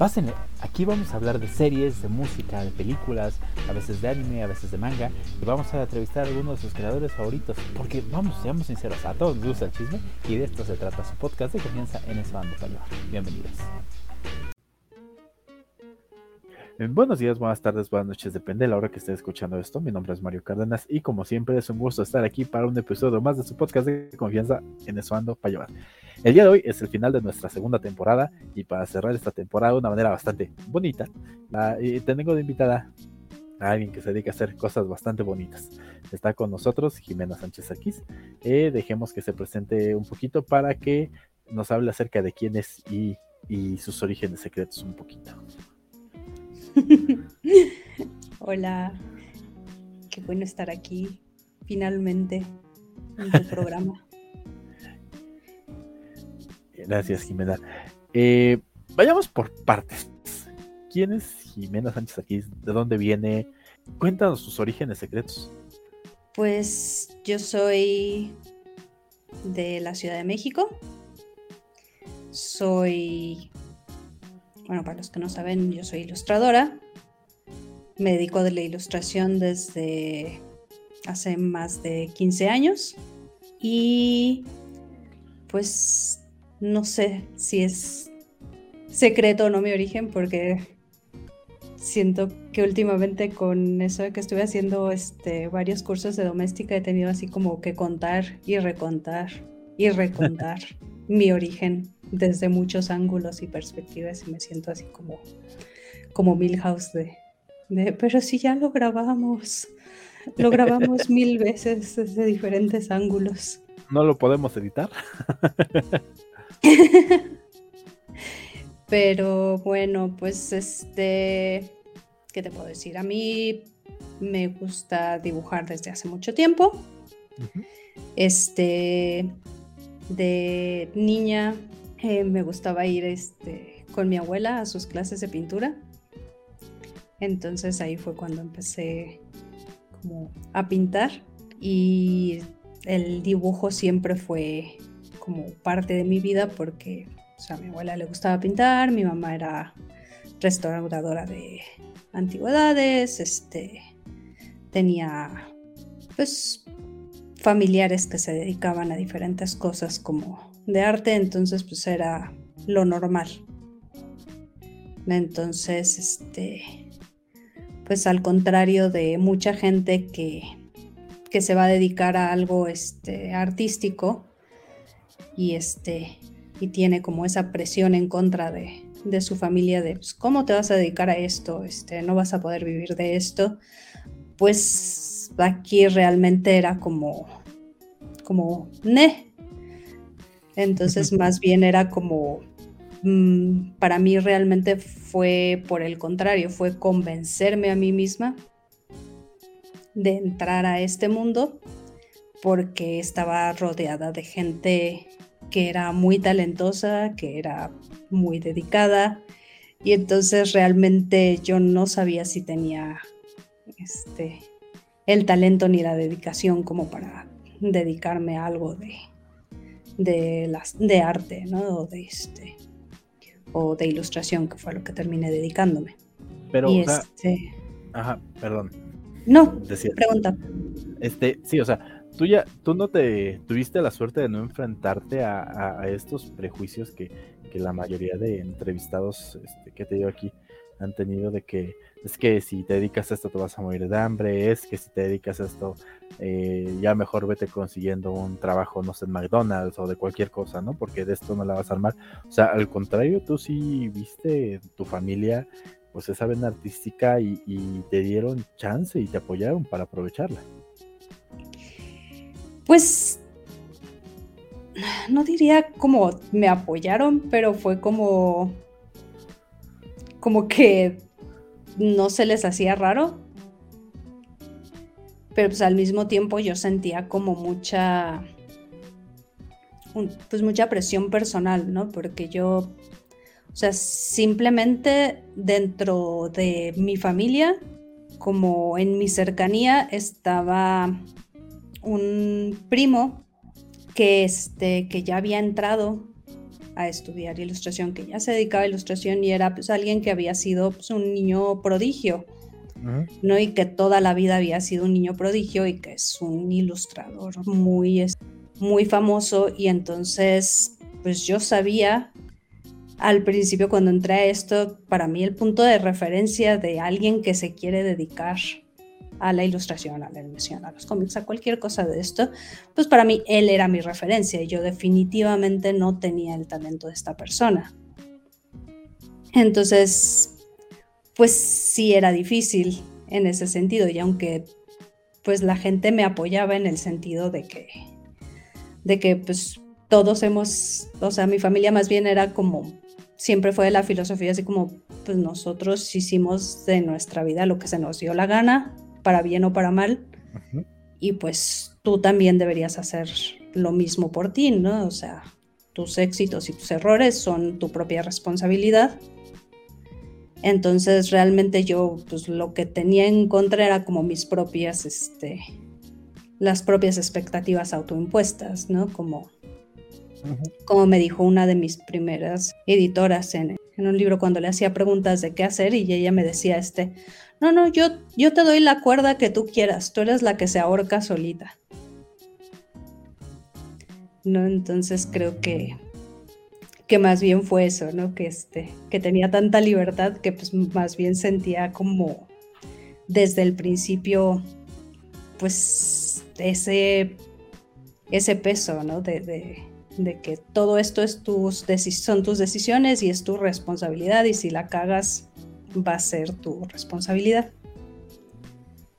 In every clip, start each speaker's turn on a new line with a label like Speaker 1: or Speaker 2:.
Speaker 1: Pásenle, aquí vamos a hablar de series, de música, de películas, a veces de anime, a veces de manga, y vamos a entrevistar a algunos de sus creadores favoritos, porque vamos, seamos sinceros, a todos nos gusta el chisme, y de esto se trata su podcast de confianza en ese bando Bienvenidos. Buenos días, buenas tardes, buenas noches, depende de la hora que esté escuchando esto. Mi nombre es Mario Cárdenas y como siempre es un gusto estar aquí para un episodio más de su podcast de confianza en Esbando llevar. El día de hoy es el final de nuestra segunda temporada y para cerrar esta temporada de una manera bastante bonita, tengo de invitada a alguien que se dedica a hacer cosas bastante bonitas. Está con nosotros Jimena Sánchez Aquís. Eh, dejemos que se presente un poquito para que nos hable acerca de quién es y, y sus orígenes secretos un poquito.
Speaker 2: Hola, qué bueno estar aquí finalmente en tu programa.
Speaker 1: Gracias, Jimena. Eh, vayamos por partes. ¿Quién es Jimena Sánchez aquí? ¿De dónde viene? Cuéntanos sus orígenes secretos.
Speaker 2: Pues yo soy de la Ciudad de México. Soy bueno, para los que no saben, yo soy ilustradora. Me dedico de la ilustración desde hace más de 15 años. Y pues no sé si es secreto o no mi origen, porque siento que últimamente con eso de que estuve haciendo este, varios cursos de doméstica he tenido así como que contar y recontar y recontar mi origen desde muchos ángulos y perspectivas y me siento así como, como Milhouse de, de, pero si ya lo grabamos, lo grabamos mil veces desde diferentes ángulos.
Speaker 1: ¿No lo podemos editar?
Speaker 2: pero bueno, pues este, ¿qué te puedo decir? A mí me gusta dibujar desde hace mucho tiempo. Este, de niña eh, me gustaba ir este, con mi abuela a sus clases de pintura. Entonces ahí fue cuando empecé como a pintar y el dibujo siempre fue como parte de mi vida porque a mi abuela le gustaba pintar, mi mamá era restauradora de antigüedades, este, tenía pues familiares que se dedicaban a diferentes cosas como de arte, entonces pues era lo normal. Entonces, este, pues al contrario de mucha gente que, que se va a dedicar a algo este, artístico y, este, y tiene como esa presión en contra de, de su familia de pues, cómo te vas a dedicar a esto, este, no vas a poder vivir de esto, pues aquí realmente era como, como, ne, entonces, más bien era como, mm, para mí realmente fue por el contrario, fue convencerme a mí misma de entrar a este mundo porque estaba rodeada de gente que era muy talentosa, que era muy dedicada. Y entonces realmente yo no sabía si tenía este el talento ni la dedicación como para dedicarme a algo de, de, las, de arte, ¿no? O de, este, o de ilustración, que fue a lo que terminé dedicándome.
Speaker 1: Pero, o sea, este... Ajá, perdón.
Speaker 2: No, pregunta.
Speaker 1: Este, sí, o sea, tú ya, tú no te tuviste la suerte de no enfrentarte a, estos prejuicios que, que, la mayoría de entrevistados este, que te digo aquí han tenido de que es que si te dedicas a esto te vas a morir de hambre, es que si te dedicas a esto eh, ya mejor vete consiguiendo un trabajo, no sé, en McDonald's o de cualquier cosa, ¿no? Porque de esto no la vas a armar. O sea, al contrario, tú sí viste tu familia, pues esa vena artística y, y te dieron chance y te apoyaron para aprovecharla.
Speaker 2: Pues no diría como me apoyaron, pero fue como como que no se les hacía raro, pero pues al mismo tiempo yo sentía como mucha, pues mucha presión personal, ¿no? Porque yo, o sea, simplemente dentro de mi familia, como en mi cercanía, estaba un primo que, este, que ya había entrado a estudiar ilustración, que ya se dedicaba a ilustración y era pues alguien que había sido pues, un niño prodigio, ¿no? Y que toda la vida había sido un niño prodigio y que es un ilustrador muy, muy famoso y entonces pues yo sabía al principio cuando entré a esto, para mí el punto de referencia de alguien que se quiere dedicar a la ilustración, a la animación, a los cómics, a cualquier cosa de esto, pues para mí él era mi referencia y yo definitivamente no tenía el talento de esta persona. Entonces, pues sí era difícil en ese sentido y aunque pues la gente me apoyaba en el sentido de que de que pues todos hemos, o sea, mi familia más bien era como siempre fue la filosofía así como pues nosotros hicimos de nuestra vida lo que se nos dio la gana, para bien o para mal, y pues tú también deberías hacer lo mismo por ti, ¿no? O sea, tus éxitos y tus errores son tu propia responsabilidad. Entonces realmente yo pues lo que tenía en contra era como mis propias, este, las propias expectativas autoimpuestas, ¿no? Como como me dijo una de mis primeras editoras en, un libro cuando le hacía preguntas de qué hacer y ella me decía este, no, no, yo, yo te doy la cuerda que tú quieras, tú eres la que se ahorca solita. ¿No? Entonces creo que, que más bien fue eso, ¿no? Que, este, que tenía tanta libertad que pues más bien sentía como desde el principio pues ese, ese peso, ¿no? de, de que todo esto es tus son tus decisiones y es tu responsabilidad y si la cagas va a ser tu responsabilidad.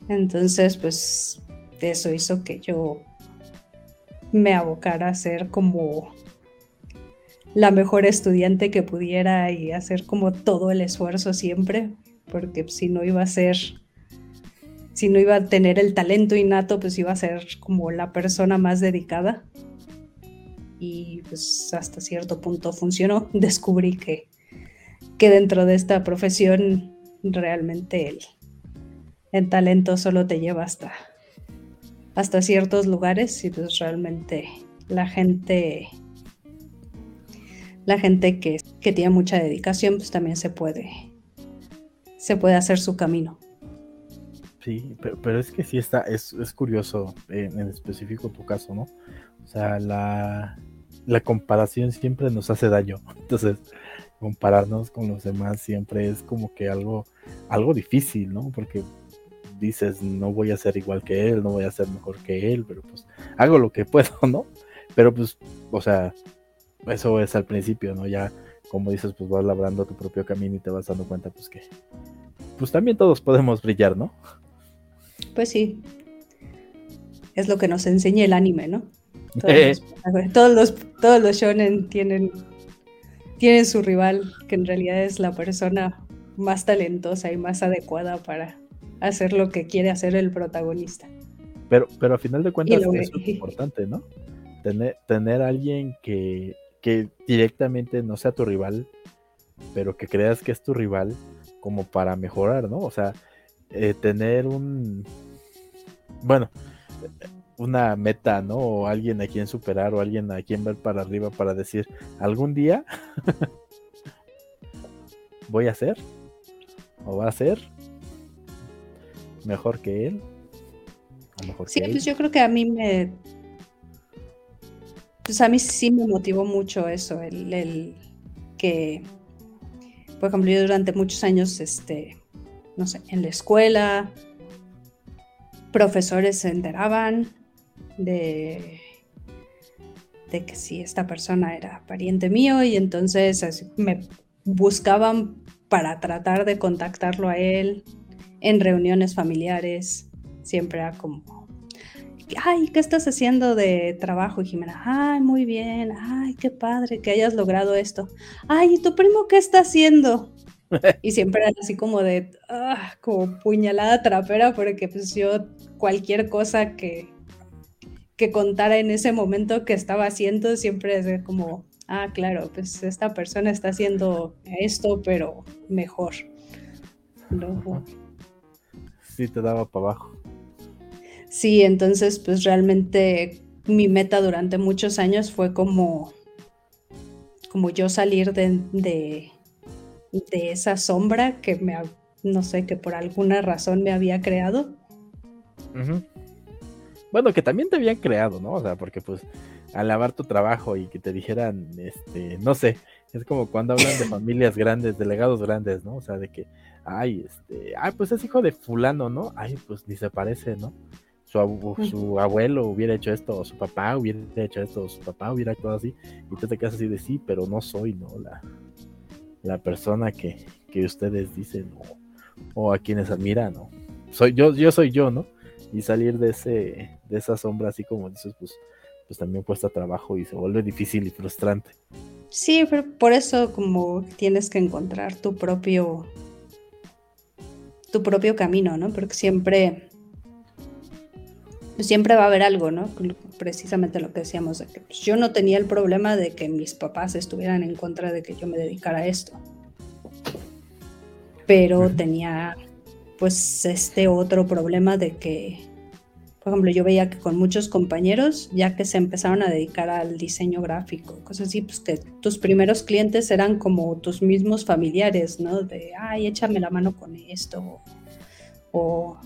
Speaker 2: Entonces, pues eso hizo que yo me abocara a ser como la mejor estudiante que pudiera y hacer como todo el esfuerzo siempre, porque si no iba a ser, si no iba a tener el talento innato, pues iba a ser como la persona más dedicada y pues hasta cierto punto funcionó. Descubrí que, que dentro de esta profesión realmente el, el talento solo te lleva hasta, hasta ciertos lugares y pues realmente la gente la gente que, que, tiene mucha dedicación pues también se puede se puede hacer su camino
Speaker 1: sí pero, es que sí está es, es curioso en, específico tu caso no o sea la la comparación siempre nos hace daño. Entonces, compararnos con los demás siempre es como que algo, algo difícil, ¿no? Porque dices, no voy a ser igual que él, no voy a ser mejor que él, pero pues hago lo que puedo, ¿no? Pero pues, o sea, eso es al principio, ¿no? Ya, como dices, pues vas labrando tu propio camino y te vas dando cuenta, pues que, pues también todos podemos brillar, ¿no?
Speaker 2: Pues sí. Es lo que nos enseña el anime, ¿no? Todos, los, todos, los, shonen tienen, tienen su rival, que en realidad es la persona más talentosa y más adecuada para hacer lo que quiere hacer el protagonista.
Speaker 1: Pero, pero a final de cuentas eso es importante, ¿no? Tener, tener alguien que, que directamente no sea tu rival, pero que creas que es tu rival como para mejorar, ¿no? O sea, eh, tener un... Bueno, una meta, ¿no? O alguien a quien superar o alguien a quien ver para arriba para decir, algún día voy a ser o va a ser mejor que él.
Speaker 2: mejor sí, pues yo creo que a mí me... Pues a mí sí me motivó mucho eso, el, el que, por ejemplo, yo durante muchos años, este, no sé, en la escuela, profesores se enteraban de, de que si esta persona era pariente mío y entonces me buscaban para tratar de contactarlo a él en reuniones familiares. Siempre era como, ay, ¿qué estás haciendo de trabajo, Jimena? Ay, muy bien, ay, qué padre que hayas logrado esto. Ay, ¿y tu primo qué está haciendo? y siempre era así como de, ah, como puñalada trapera, porque pues yo cualquier cosa que, que contara en ese momento que estaba haciendo, siempre es como, ah, claro, pues esta persona está haciendo esto, pero mejor.
Speaker 1: Sí, te daba para abajo.
Speaker 2: Sí, entonces pues realmente mi meta durante muchos años fue como como yo salir de, de, de esa sombra que me, no sé, que por alguna razón me había creado.
Speaker 1: Bueno, que también te habían creado, ¿no? O sea, porque pues alabar tu trabajo y que te dijeran, este, no sé, es como cuando hablan de familias grandes, de legados grandes, ¿no? O sea, de que, ay, este, ay, pues es hijo de fulano, ¿no? Ay, pues ni se parece, ¿no? Su, su abuelo hubiera hecho esto, o su papá hubiera hecho esto, o su papá hubiera actuado así, y tú te quedas así de sí, pero no soy, ¿no? La, la persona que, que ustedes dicen, o, o a quienes admiran, ¿no? Soy yo, yo soy yo, ¿no? Y salir de ese, de esa sombra así como dices, pues pues también cuesta trabajo y se vuelve difícil y frustrante.
Speaker 2: Sí, pero por eso como tienes que encontrar tu propio tu propio camino, ¿no? Porque siempre siempre va a haber algo, ¿no? Precisamente lo que decíamos de que pues, yo no tenía el problema de que mis papás estuvieran en contra de que yo me dedicara a esto. Pero tenía pues este otro problema de que por ejemplo, yo veía que con muchos compañeros, ya que se empezaron a dedicar al diseño gráfico, cosas así, pues que tus primeros clientes eran como tus mismos familiares, ¿no? De, ay, échame la mano con esto. O,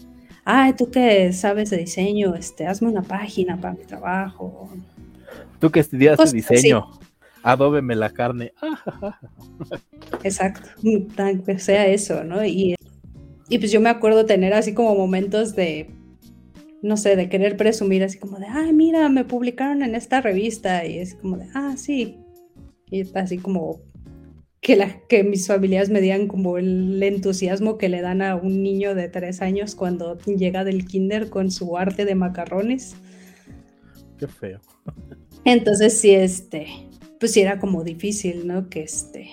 Speaker 2: ay, tú que sabes de diseño, este, hazme una página para mi trabajo.
Speaker 1: Tú que estudiaste diseño, adóbeme la carne.
Speaker 2: Exacto, que sea eso, ¿no? Y, y pues yo me acuerdo tener así como momentos de no sé, de querer presumir así como de, ay, mira, me publicaron en esta revista y es como de, ah, sí. Y así como que, la, que mis familias me digan como el entusiasmo que le dan a un niño de tres años cuando llega del kinder con su arte de macarrones.
Speaker 1: Qué feo.
Speaker 2: Entonces sí, este, pues sí era como difícil, ¿no? Que este,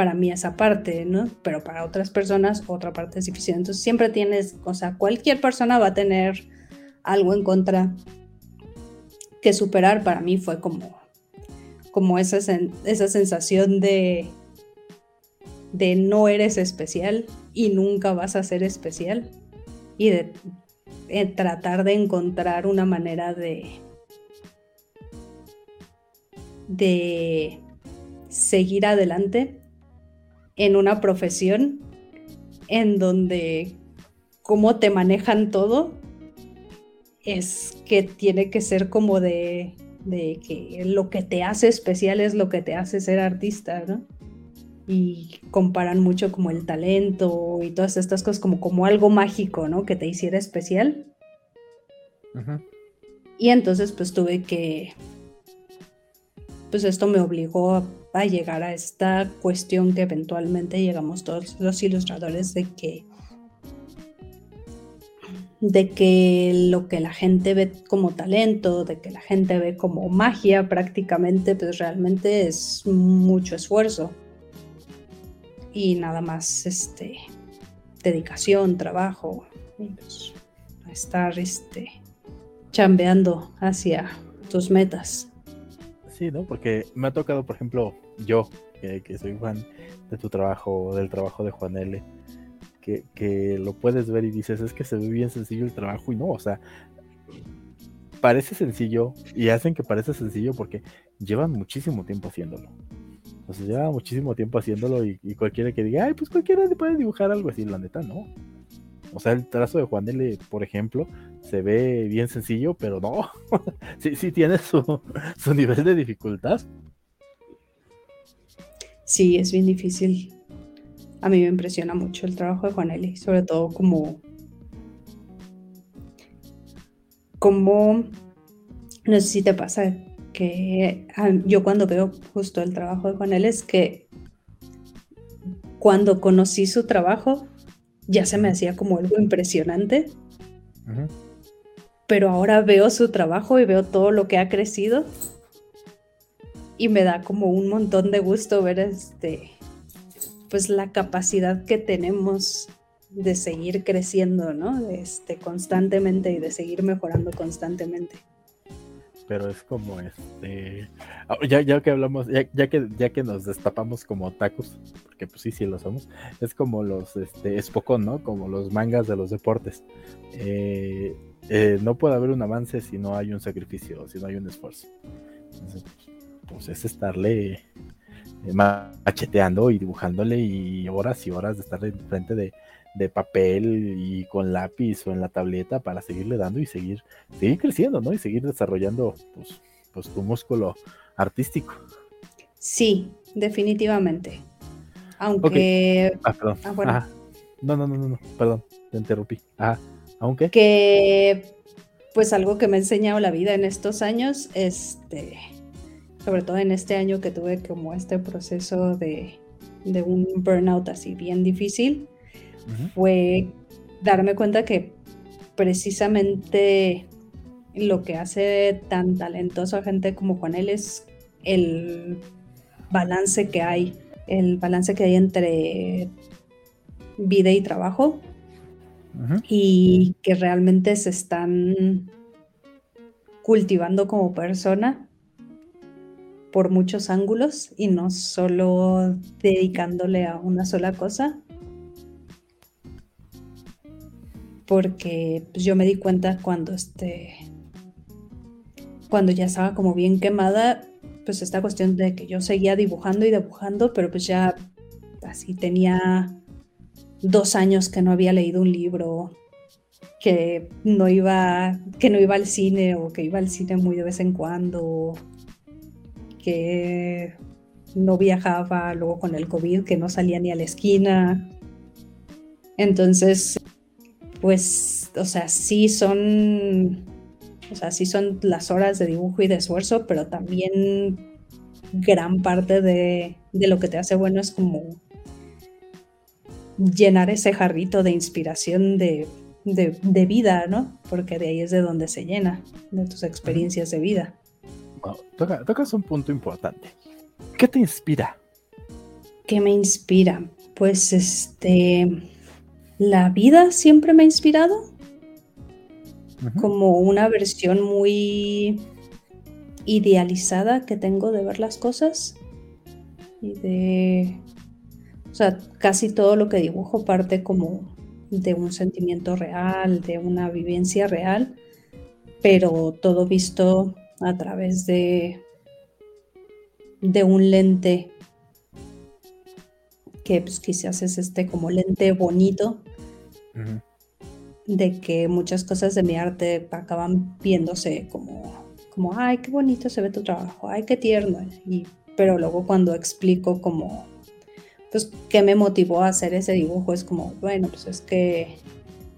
Speaker 2: para mí esa parte, ¿no? Pero para otras personas otra parte es difícil. Entonces siempre tienes, o sea, cualquier persona va a tener algo en contra que superar para mí fue como, como esa, esa sensación de, de no eres especial y nunca vas a ser especial y de, de tratar de encontrar una manera de de seguir adelante en una profesión en donde cómo te manejan todo es que tiene que ser como de, que lo que te hace especial es lo que te hace ser artista, ¿no? Y comparan mucho como el talento y todas estas cosas como, como algo mágico, ¿no? Que te hiciera especial. Y entonces pues tuve que, pues esto me obligó a, llegar a esta cuestión que eventualmente llegamos todos los ilustradores de que de que lo que la gente ve como talento, de que la gente ve como magia prácticamente, pues realmente es mucho esfuerzo y nada más este dedicación, trabajo, pues, estar este chambeando hacia tus metas.
Speaker 1: Sí, ¿no? Porque me ha tocado, por ejemplo, yo, que, que soy fan de tu trabajo, del trabajo de Juan L que, lo puedes ver y dices, es que se ve bien sencillo el trabajo y no, o sea, parece sencillo y hacen que parece sencillo porque llevan muchísimo tiempo haciéndolo. O sea, lleva muchísimo tiempo haciéndolo y, cualquiera que diga, ay, pues cualquiera puede dibujar algo así, la neta, no. O sea, el trazo de Juan L, por ejemplo, se ve bien sencillo, pero no. sí, sí tiene su, su nivel de dificultad.
Speaker 2: Sí, es bien difícil a mí me impresiona mucho el trabajo de Juanelli, sobre todo como, como, no sé si te pasa que ah, yo cuando veo justo el trabajo de Juanelli es que cuando conocí su trabajo ya se me hacía como algo impresionante, pero ahora veo su trabajo y veo todo lo que ha crecido y me da como un montón de gusto ver este pues la capacidad que tenemos de seguir creciendo, ¿no? Este, constantemente y de seguir mejorando constantemente.
Speaker 1: Pero es como este, ah, ya, ya que hablamos, ya, que ya que nos destapamos como tacos, porque pues sí, sí lo somos, es como los este ¿no? Como los mangas de los deportes. Eh, eh, no puede haber un avance si no hay un sacrificio, si no hay un esfuerzo. Entonces, pues es estarle macheteando y dibujándole y horas y horas de estar enfrente de, de papel y con lápiz o en la tableta para seguirle dando y seguir, seguir creciendo, ¿no? Y seguir desarrollando pues, pues tu músculo artístico.
Speaker 2: Sí, definitivamente. Aunque.
Speaker 1: Ah, perdón. Ah, no, no, no, no, no, perdón, te interrumpí. Ah, aunque.
Speaker 2: Que, pues algo que me ha enseñado la vida en estos años, este, sobre todo en este año que tuve como este proceso de, de un burnout así bien difícil, fue darme cuenta que precisamente lo que hace tan talentoso a gente como Juan él es el balance que hay, el balance que hay entre vida y trabajo y que realmente se están cultivando como persona por muchos ángulos y no solo dedicándole a una sola cosa. Porque pues, yo me di cuenta cuando este cuando ya estaba como bien quemada, pues esta cuestión de que yo seguía dibujando y dibujando, pero pues ya así tenía dos años que no había leído un libro, que no iba, que no iba al cine o que iba al cine muy de vez en cuando, que no viajaba luego con el COVID, que no salía ni a la esquina. Entonces, pues, o sea, sí son, o sea, sí son las horas de dibujo y de esfuerzo, pero también gran parte de, de lo que te hace bueno es como llenar ese jarrito de inspiración de, vida, ¿no? Porque de ahí es de donde se llena, de tus experiencias de vida.
Speaker 1: tocas un punto importante. ¿Qué te inspira?
Speaker 2: ¿Qué me inspira? Pues este, la vida siempre me ha inspirado. Como una versión muy idealizada que tengo de ver las cosas y de o sea, casi todo lo que dibujo parte como de un sentimiento real, de una vivencia real, pero todo visto a través de, de un lente que pues, quizás es este como lente bonito, de que muchas cosas de mi arte acaban viéndose como, como, ay, qué bonito se ve tu trabajo, ay, qué tierno, y, pero luego cuando explico como pues, ¿qué me motivó a hacer ese dibujo? Es como, bueno, pues es que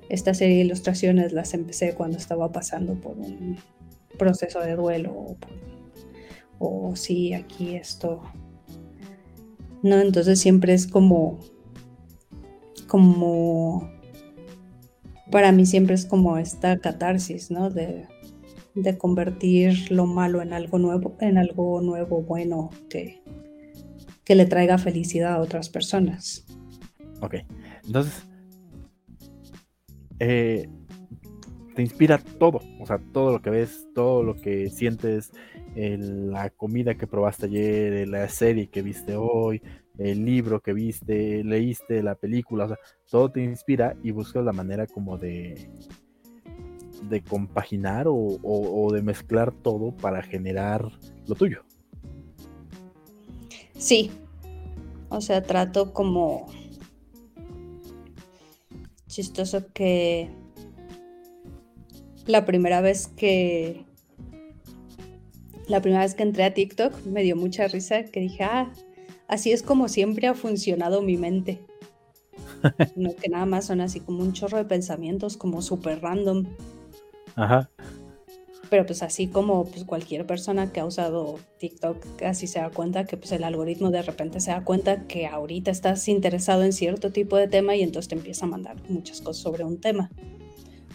Speaker 2: esta serie de ilustraciones las empecé cuando estaba pasando por un proceso de duelo o, sí, aquí esto. No, entonces siempre es como, como, para mí siempre es como esta catarsis, ¿no? De, de convertir lo malo en algo nuevo, en algo nuevo, bueno, que, que le traiga felicidad a otras personas.
Speaker 1: Ok, entonces, eh, te inspira todo, o sea, todo lo que ves, todo lo que sientes, la comida que probaste ayer, la serie que viste hoy, el libro que viste, leíste, la película, o sea, todo te inspira y buscas la manera como de de compaginar o de mezclar todo para generar lo tuyo.
Speaker 2: Sí, o sea, trato como chistoso que la primera vez que la primera vez que entré a TikTok me dio mucha risa que dije, ah, así es como siempre ha funcionado mi mente. no que nada más son así como un chorro de pensamientos como súper random. Ajá. Pero pues así como pues, cualquier persona que ha usado TikTok casi se da cuenta que pues el algoritmo de repente se da cuenta que ahorita estás interesado en cierto tipo de tema y entonces te empieza a mandar muchas cosas sobre un tema.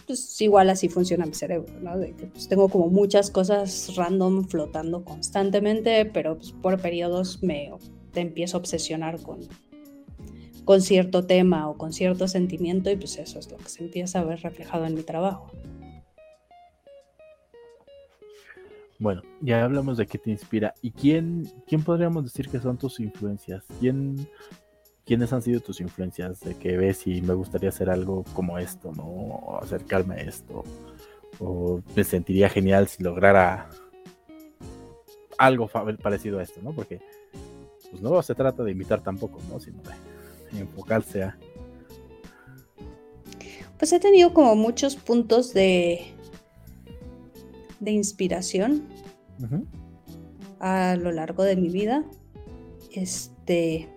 Speaker 2: Pues igual así funciona mi cerebro, ¿no? De que pues, tengo como muchas cosas random flotando constantemente, pero pues, por periodos me te empiezo a obsesionar con, con cierto tema o con cierto sentimiento y pues eso es lo que se empieza a ver reflejado en mi trabajo.
Speaker 1: Bueno, ya hablamos de qué te inspira. ¿Y quién, quién podríamos decir que son tus influencias? ¿Quién, ¿Quiénes han sido tus influencias de que ves y me gustaría hacer algo como esto, ¿no? O acercarme a esto. O me sentiría genial si lograra algo parecido a esto, ¿no? Porque pues no se trata de imitar tampoco, ¿no? Sino de enfocarse a...
Speaker 2: Pues he tenido como muchos puntos de, de inspiración a lo largo de mi vida. Este,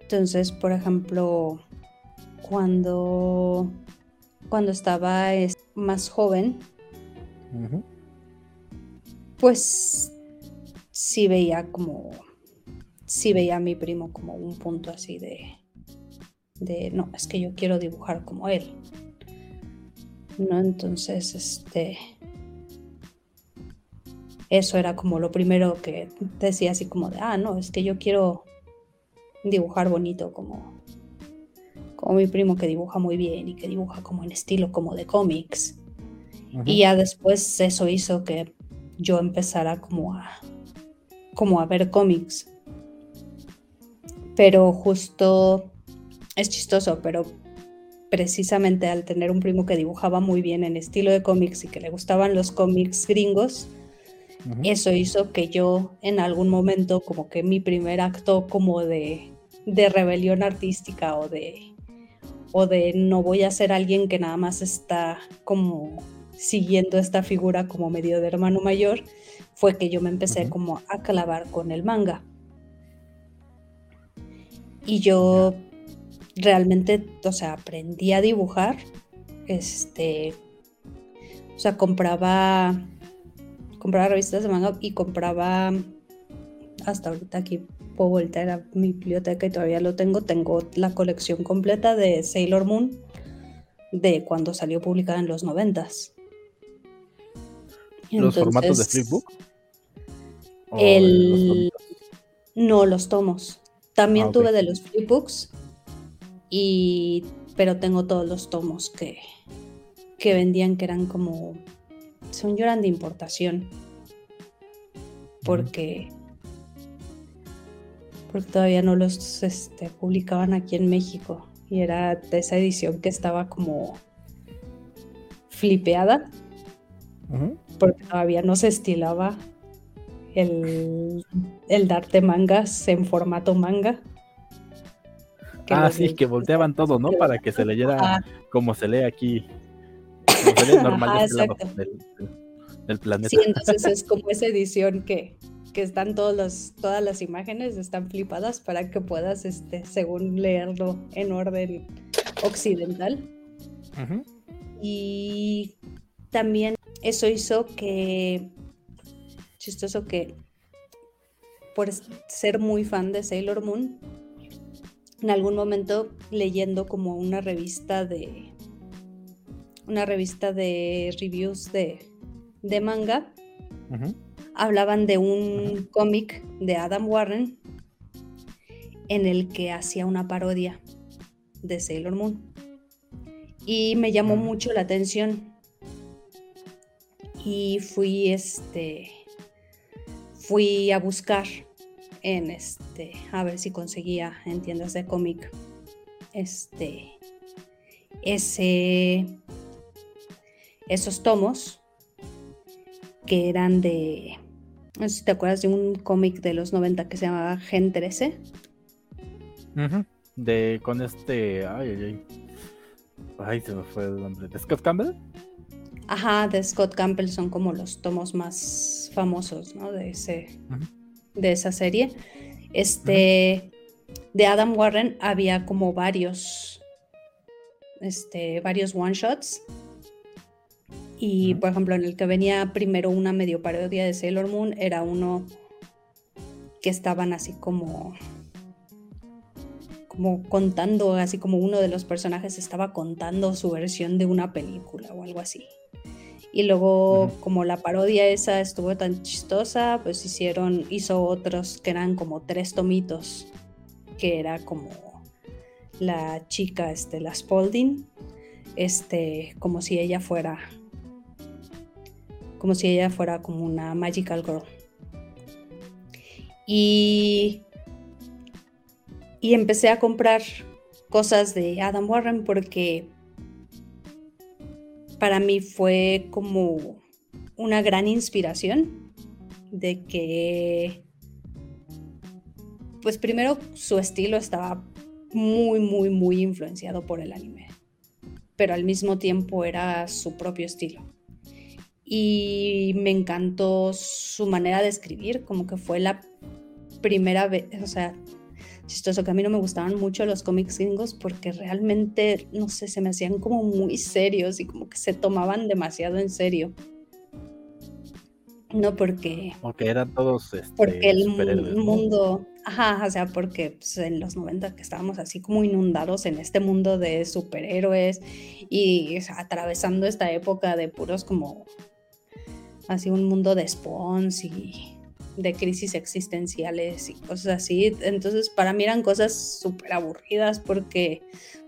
Speaker 2: entonces, por ejemplo, cuando, cuando estaba más joven, pues sí veía como, sí veía a mi primo como un punto así de, de, no, es que yo quiero dibujar como él. ¿No? Entonces, este, eso era como lo primero que decía así como de, ah, no, es que yo quiero dibujar bonito como, como mi primo que dibuja muy bien y que dibuja como en estilo como de cómics. Y ya después eso hizo que yo empezara como a, como a ver cómics. Pero justo es chistoso, pero precisamente al tener un primo que dibujaba muy bien en estilo de cómics y que le gustaban los cómics gringos, eso hizo que yo en algún momento como que mi primer acto como de, de rebelión artística o de, o de no voy a ser alguien que nada más está como siguiendo esta figura como medio de hermano mayor, fue que yo me empecé como a clavar con el manga. Y yo realmente, o sea, aprendí a dibujar, este, o sea, compraba, compraba revistas de manga y compraba, hasta ahorita aquí puedo voltear a mi biblioteca y todavía lo tengo, tengo la colección completa de Sailor Moon de cuando salió publicada en los noventas.
Speaker 1: ¿Los formatos de flipbook?
Speaker 2: El... no, los tomos. También ah, tuve de los flipbooks, y... pero tengo todos los tomos que, que vendían que eran como... Son lloran de importación. Porque... Porque todavía no los este, publicaban aquí en México. Y era de esa edición que estaba como flipeada porque todavía no se estilaba el, el darte mangas en formato manga.
Speaker 1: ah, sí, que volteaban todo, ¿no? Para que se leyera como se lee aquí, como se lee normal del, planeta.
Speaker 2: Sí, entonces es como esa edición que, que están todos los, todas las imágenes, están flipadas para que puedas, este, según leerlo en orden occidental. Y también eso hizo que, chistoso que por ser muy fan de Sailor Moon, en algún momento leyendo como una revista de una revista de reviews de, de manga, hablaban de un cómic de Adam Warren en el que hacía una parodia de Sailor Moon. Y me llamó mucho la atención. Y fui este fui a buscar en este a ver si conseguía en tiendas de cómic este ese esos tomos que eran de no sé si te acuerdas de un cómic de los 90 que se llamaba Gen 13
Speaker 1: de con este ay ay ay. Ay se me fue el nombre. De Scott Campbell
Speaker 2: Ajá, de Scott Campbell son como los tomos más famosos, ¿no? De, ese, de esa serie. Este, de Adam Warren había como varios, este, varios one shots. Y por ejemplo, en el que venía primero una medio parodia de Sailor Moon, era uno que estaban así como como contando, así como uno de los personajes estaba contando su versión de una película o algo así. Y luego, como la parodia esa estuvo tan chistosa, pues hicieron, hizo otros que eran como tres tomitos, que era como la chica, este, la Spalding, este, como si ella fuera, como si ella fuera como una magical girl. Y, y empecé a comprar cosas de Adam Warren porque para mí fue como una gran inspiración de que pues primero su estilo estaba muy, muy, muy influenciado por el anime, pero al mismo tiempo era su propio estilo. Y me encantó su manera de escribir, como que fue la primera vez, o sea, chistoso que a mí no me gustaban mucho los cómics gringos porque realmente, no sé, se me hacían como muy serios y como que se tomaban demasiado en serio. No porque...
Speaker 1: Porque eran todos... Este,
Speaker 2: porque el mundo... Ajá, o sea, porque pues, en los 90 que estábamos así como inundados en este mundo de superhéroes y atravesando esta época de puros como... Así un mundo de spawns y de crisis existenciales y cosas así. Entonces, para mí eran cosas súper aburridas porque,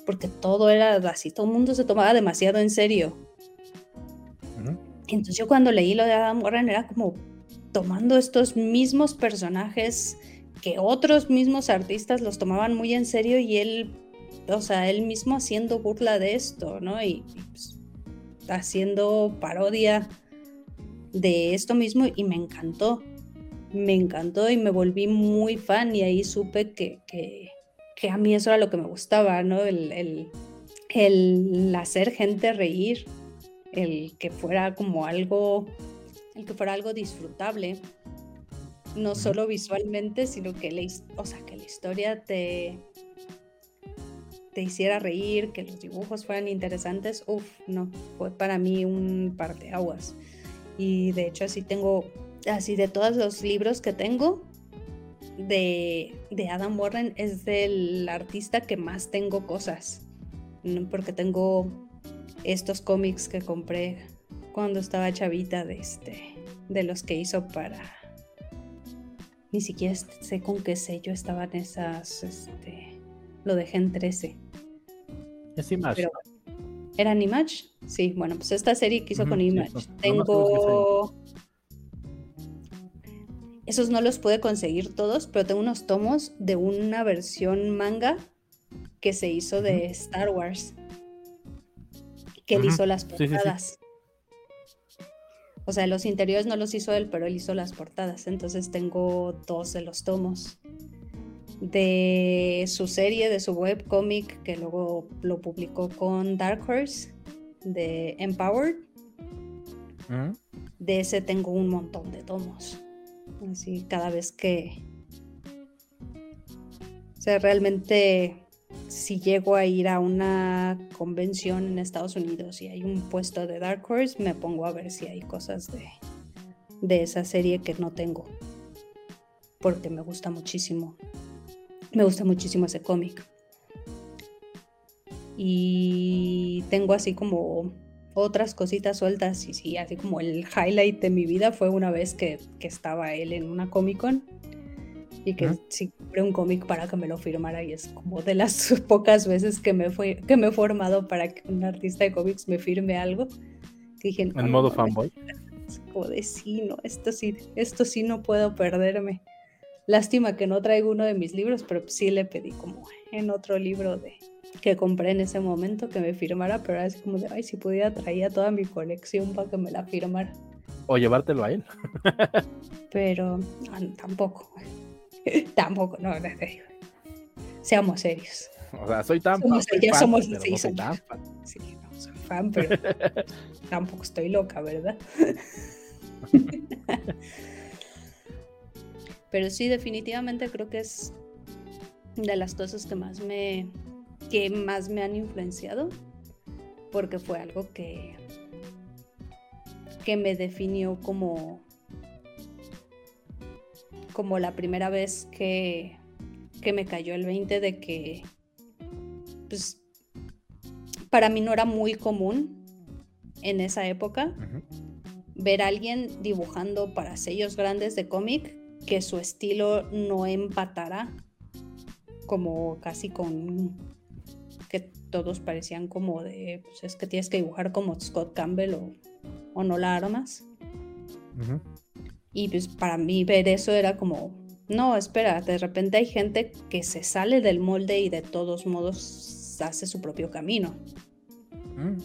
Speaker 2: porque todo era así, todo el mundo se tomaba demasiado en serio. Entonces, yo cuando leí lo de Adam Warren era como tomando estos mismos personajes que otros mismos artistas los tomaban muy en serio y él, o sea, él mismo haciendo burla de esto, ¿no? Y, pues, haciendo parodia de esto mismo y me encantó me encantó y me volví muy fan y ahí supe que, a mí eso era lo que me gustaba, ¿no? El, el, hacer gente reír, el que fuera como algo, el que fuera algo disfrutable, no solo visualmente, sino que la, o sea, que la historia te, te hiciera reír, que los dibujos fueran interesantes, uff, no, fue para mí un parteaguas. Y de hecho así tengo así de todos los libros que tengo de, Adam Warren es del artista que más tengo cosas. Porque tengo estos cómics que compré cuando estaba chavita de este de los que hizo para ni siquiera sé con qué sello estaban esas este lo dejé en 13
Speaker 1: es Image
Speaker 2: ¿eran Image? sí bueno pues esta serie que hizo con Image tengo esos no los pude conseguir todos, pero tengo unos tomos de una versión manga que se hizo de Star Wars. Que él hizo las portadas. O sea, los interiores no los hizo él, pero él hizo las portadas. Entonces tengo dos de los tomos. De su serie, de su webcomic, que luego lo publicó con Dark Horse, de Empowered. De ese tengo un montón de tomos. Así cada vez que... O sea, realmente si llego a ir a una convención en Estados Unidos y hay un puesto de Dark Horse, me pongo a ver si hay cosas de, de esa serie que no tengo. Porque me gusta muchísimo. Me gusta muchísimo ese cómic. Y tengo así como otras cositas sueltas y sí, así como el highlight de mi vida fue una vez que, estaba él en una Comic Con y que sí compré un cómic para que me lo firmara y es como de las pocas veces que me, fue, que me he formado para que un artista de cómics me firme algo. dije,
Speaker 1: en modo fanboy.
Speaker 2: como de sí, no, esto sí, esto sí no puedo perderme. Lástima que no traigo uno de mis libros, pero sí le pedí como en otro libro de, que compré en ese momento que me firmara, pero así como de, ay, si pudiera traía toda mi colección para que me la firmara.
Speaker 1: O llevártelo a él.
Speaker 2: pero tampoco. tampoco, no, no, Seamos serios.
Speaker 1: O sea, soy tan
Speaker 2: somos, fan, ya somos, sí, no soy tan fan. Sí, no, soy fan, pero tampoco estoy loca, ¿verdad? Pero sí, definitivamente creo que es de las cosas que más me, que más me han influenciado, porque fue algo que, que me definió como, como la primera vez que, que me cayó el 20 de que pues, para mí no era muy común en esa época ver a alguien dibujando para sellos grandes de cómic que su estilo no empatara como casi con que todos parecían como de, pues es que tienes que dibujar como Scott Campbell o, o no la armas. Y pues para mí ver eso era como, no, espera, de repente hay gente que se sale del molde y de todos modos hace su propio camino. Mm.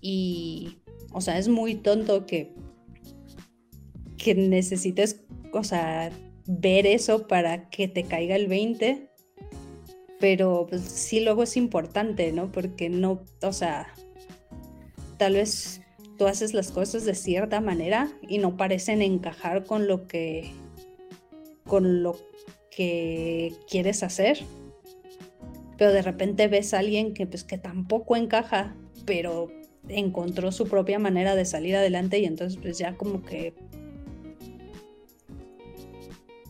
Speaker 2: Y, o sea, es muy tonto que, que necesites, o sea, ver eso para que te caiga el 20. Pero pues, sí, luego es importante, ¿no? Porque no, o sea, tal vez tú haces las cosas de cierta manera y no parecen encajar con lo que con lo que quieres hacer. Pero de repente ves a alguien que pues que tampoco encaja, pero encontró su propia manera de salir adelante y entonces pues ya como que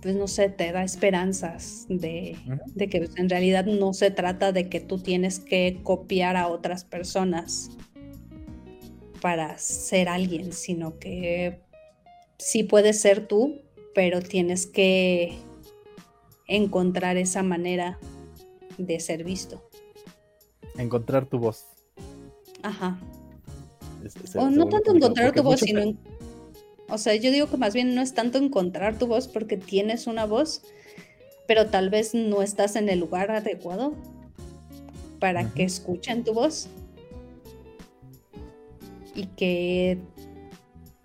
Speaker 2: pues no sé, te da esperanzas de, de que pues, en realidad no se trata de que tú tienes que copiar a otras personas para ser alguien, sino que sí puedes ser tú, pero tienes que encontrar esa manera de ser visto.
Speaker 1: Encontrar tu voz.
Speaker 2: Ajá. o no tanto encontrar tu voz, sino... O sea, yo digo que más bien no es tanto encontrar tu voz porque tienes una voz, pero tal vez no estás en el lugar adecuado para que escuchen tu voz y que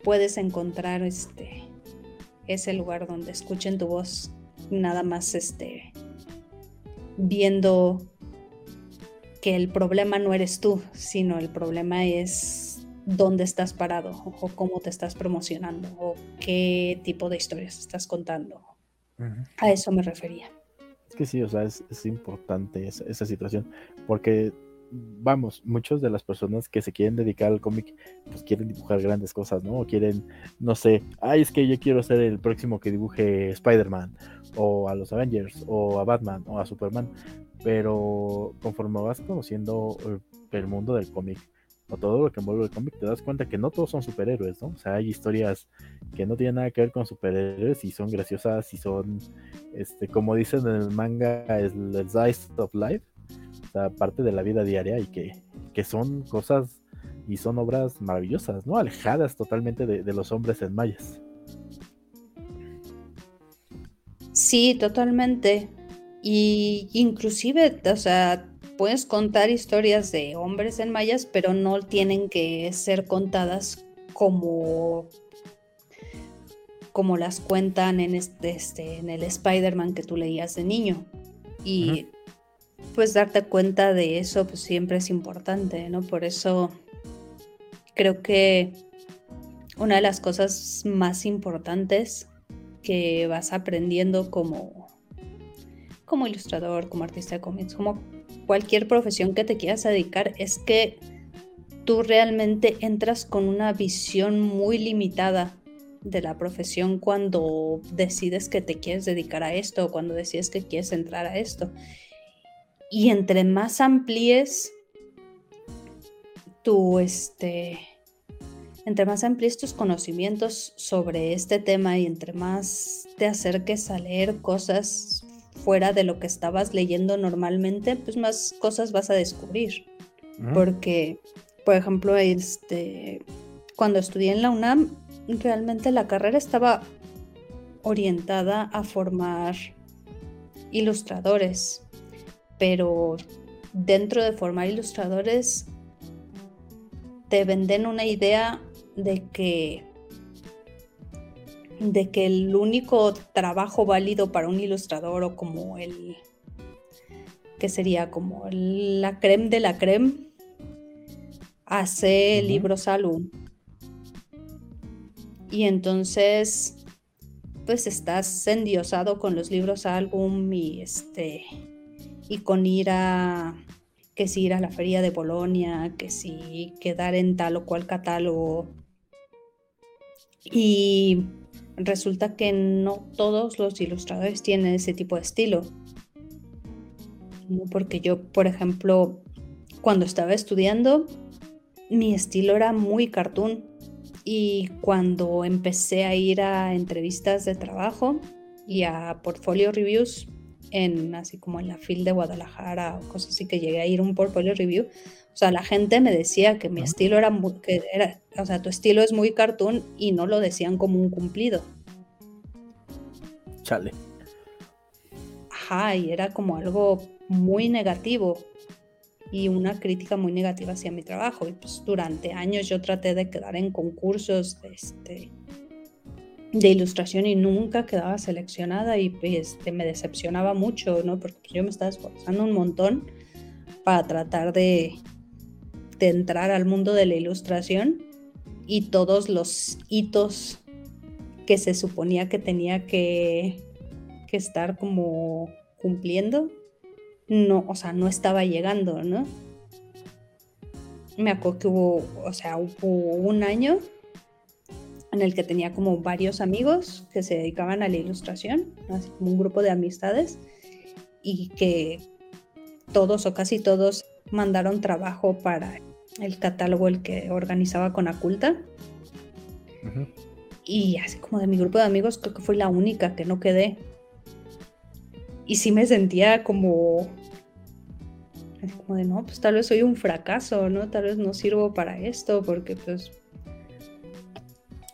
Speaker 2: puedes encontrar este ese lugar donde escuchen tu voz nada más este viendo que el problema no eres tú, sino el problema es dónde estás parado o cómo te estás promocionando o qué tipo de historias estás contando. A eso me refería.
Speaker 1: Es que sí, o sea, es, importante esa, esa, situación, porque vamos, muchas de las personas que se quieren dedicar al cómic, pues quieren dibujar grandes cosas, ¿no? O quieren, no sé, ay, es que yo quiero ser el próximo que dibuje Spider-Man, o a los Avengers, o a Batman, o a Superman. Pero conforme vas conociendo eh, el mundo del cómic, o todo lo que envuelve el cómic, te das cuenta que no todos son superhéroes, ¿no? O sea, hay historias que no tienen nada que ver con superhéroes y son graciosas y son, este, como dicen en el manga, es el Dice of Life parte de la vida diaria y que, son cosas y son obras maravillosas, ¿no? Alejadas totalmente de, los hombres en mayas.
Speaker 2: Sí, totalmente. Y inclusive, o sea, puedes contar historias de hombres en mayas, pero no tienen que ser contadas como como las cuentan en este, este en el Spider-Man que tú leías de niño. Y pues darte cuenta de eso pues siempre es importante, ¿no? Por eso creo que una de las cosas más importantes que vas aprendiendo como, como ilustrador, como artista de cómics, como cualquier profesión que te quieras dedicar, es que tú realmente entras con una visión muy limitada de la profesión cuando decides que te quieres dedicar a esto o cuando decides que quieres entrar a esto. Y entre más amplíes tu, este, entre más amplíes tus conocimientos sobre este tema y entre más te acerques a leer cosas fuera de lo que estabas leyendo normalmente, pues más cosas vas a descubrir. Porque, por ejemplo, este, cuando estudié en la UNAM, realmente la carrera estaba orientada a formar ilustradores pero dentro de formar ilustradores te venden una idea de que de que el único trabajo válido para un ilustrador o como el que sería como la creme de la creme hace libros álbum y entonces pues estás endiosado con los libros álbum y este y con ir a que si ir a la feria de Bolonia, que si quedar en tal o cual catálogo. Y resulta que no todos los ilustradores tienen ese tipo de estilo. Porque yo, por ejemplo, cuando estaba estudiando, mi estilo era muy cartoon. Y cuando empecé a ir a entrevistas de trabajo y a portfolio reviews, en así como en la FIL de Guadalajara o cosas así que llegué a ir un portfolio review, o sea, la gente me decía que mi estilo era, muy, que era, o sea, tu estilo es muy cartoon y no lo decían como un cumplido.
Speaker 1: Chale.
Speaker 2: Ajá, y era como algo muy negativo y una crítica muy negativa hacia mi trabajo. Y pues durante años yo traté de quedar en concursos, este, de ilustración y nunca quedaba seleccionada y este, me decepcionaba mucho, ¿no? Porque yo me estaba esforzando un montón para tratar de, de entrar al mundo de la ilustración y todos los hitos que se suponía que tenía que, que estar como cumpliendo, no, o sea, no estaba llegando, ¿no? Me acuerdo que hubo, o sea, hubo un año en el que tenía como varios amigos que se dedicaban a la ilustración, así como un grupo de amistades, y que todos o casi todos mandaron trabajo para el catálogo el que organizaba con Aculta. Y así como de mi grupo de amigos, creo que fui la única que no quedé. Y sí me sentía como, como de, no, pues tal vez soy un fracaso, ¿no? Tal vez no sirvo para esto, porque pues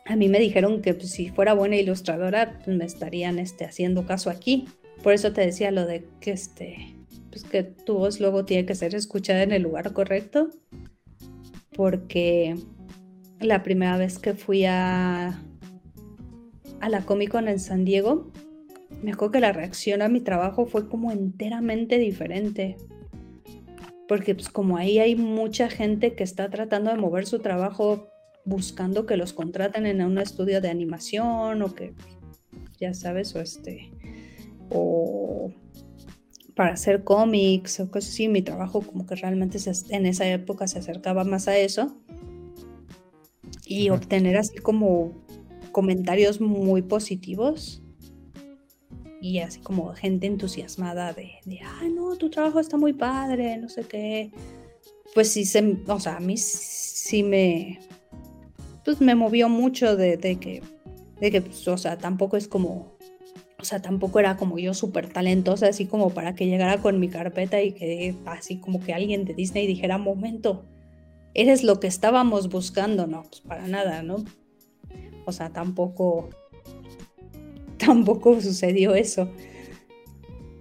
Speaker 2: a mí me dijeron que pues, si fuera buena ilustradora, pues, me estarían este, haciendo caso aquí. Por eso te decía lo de que, este, pues, que tu voz luego tiene que ser escuchada en el lugar correcto. Porque la primera vez que fui a, a la Comic Con en San Diego, me acuerdo que la reacción a mi trabajo fue como enteramente diferente. Porque pues como ahí hay mucha gente que está tratando de mover su trabajo buscando que los contraten en un estudio de animación o que, ya sabes, o este, o para hacer cómics o cosas así. Mi trabajo como que realmente en esa época se acercaba más a eso. Y obtener así como comentarios muy positivos y así como gente entusiasmada de, de, ay no, tu trabajo está muy padre, no sé qué. Pues sí, se, o sea, a mí sí me, pues me movió mucho de, que, de que, pues, o sea, tampoco es como, o sea, tampoco era como yo súper talentosa, así como para que llegara con mi carpeta y que así como que alguien de Disney dijera, momento, eres lo que estábamos buscando, no, pues para nada, ¿no? O sea, tampoco, tampoco sucedió eso.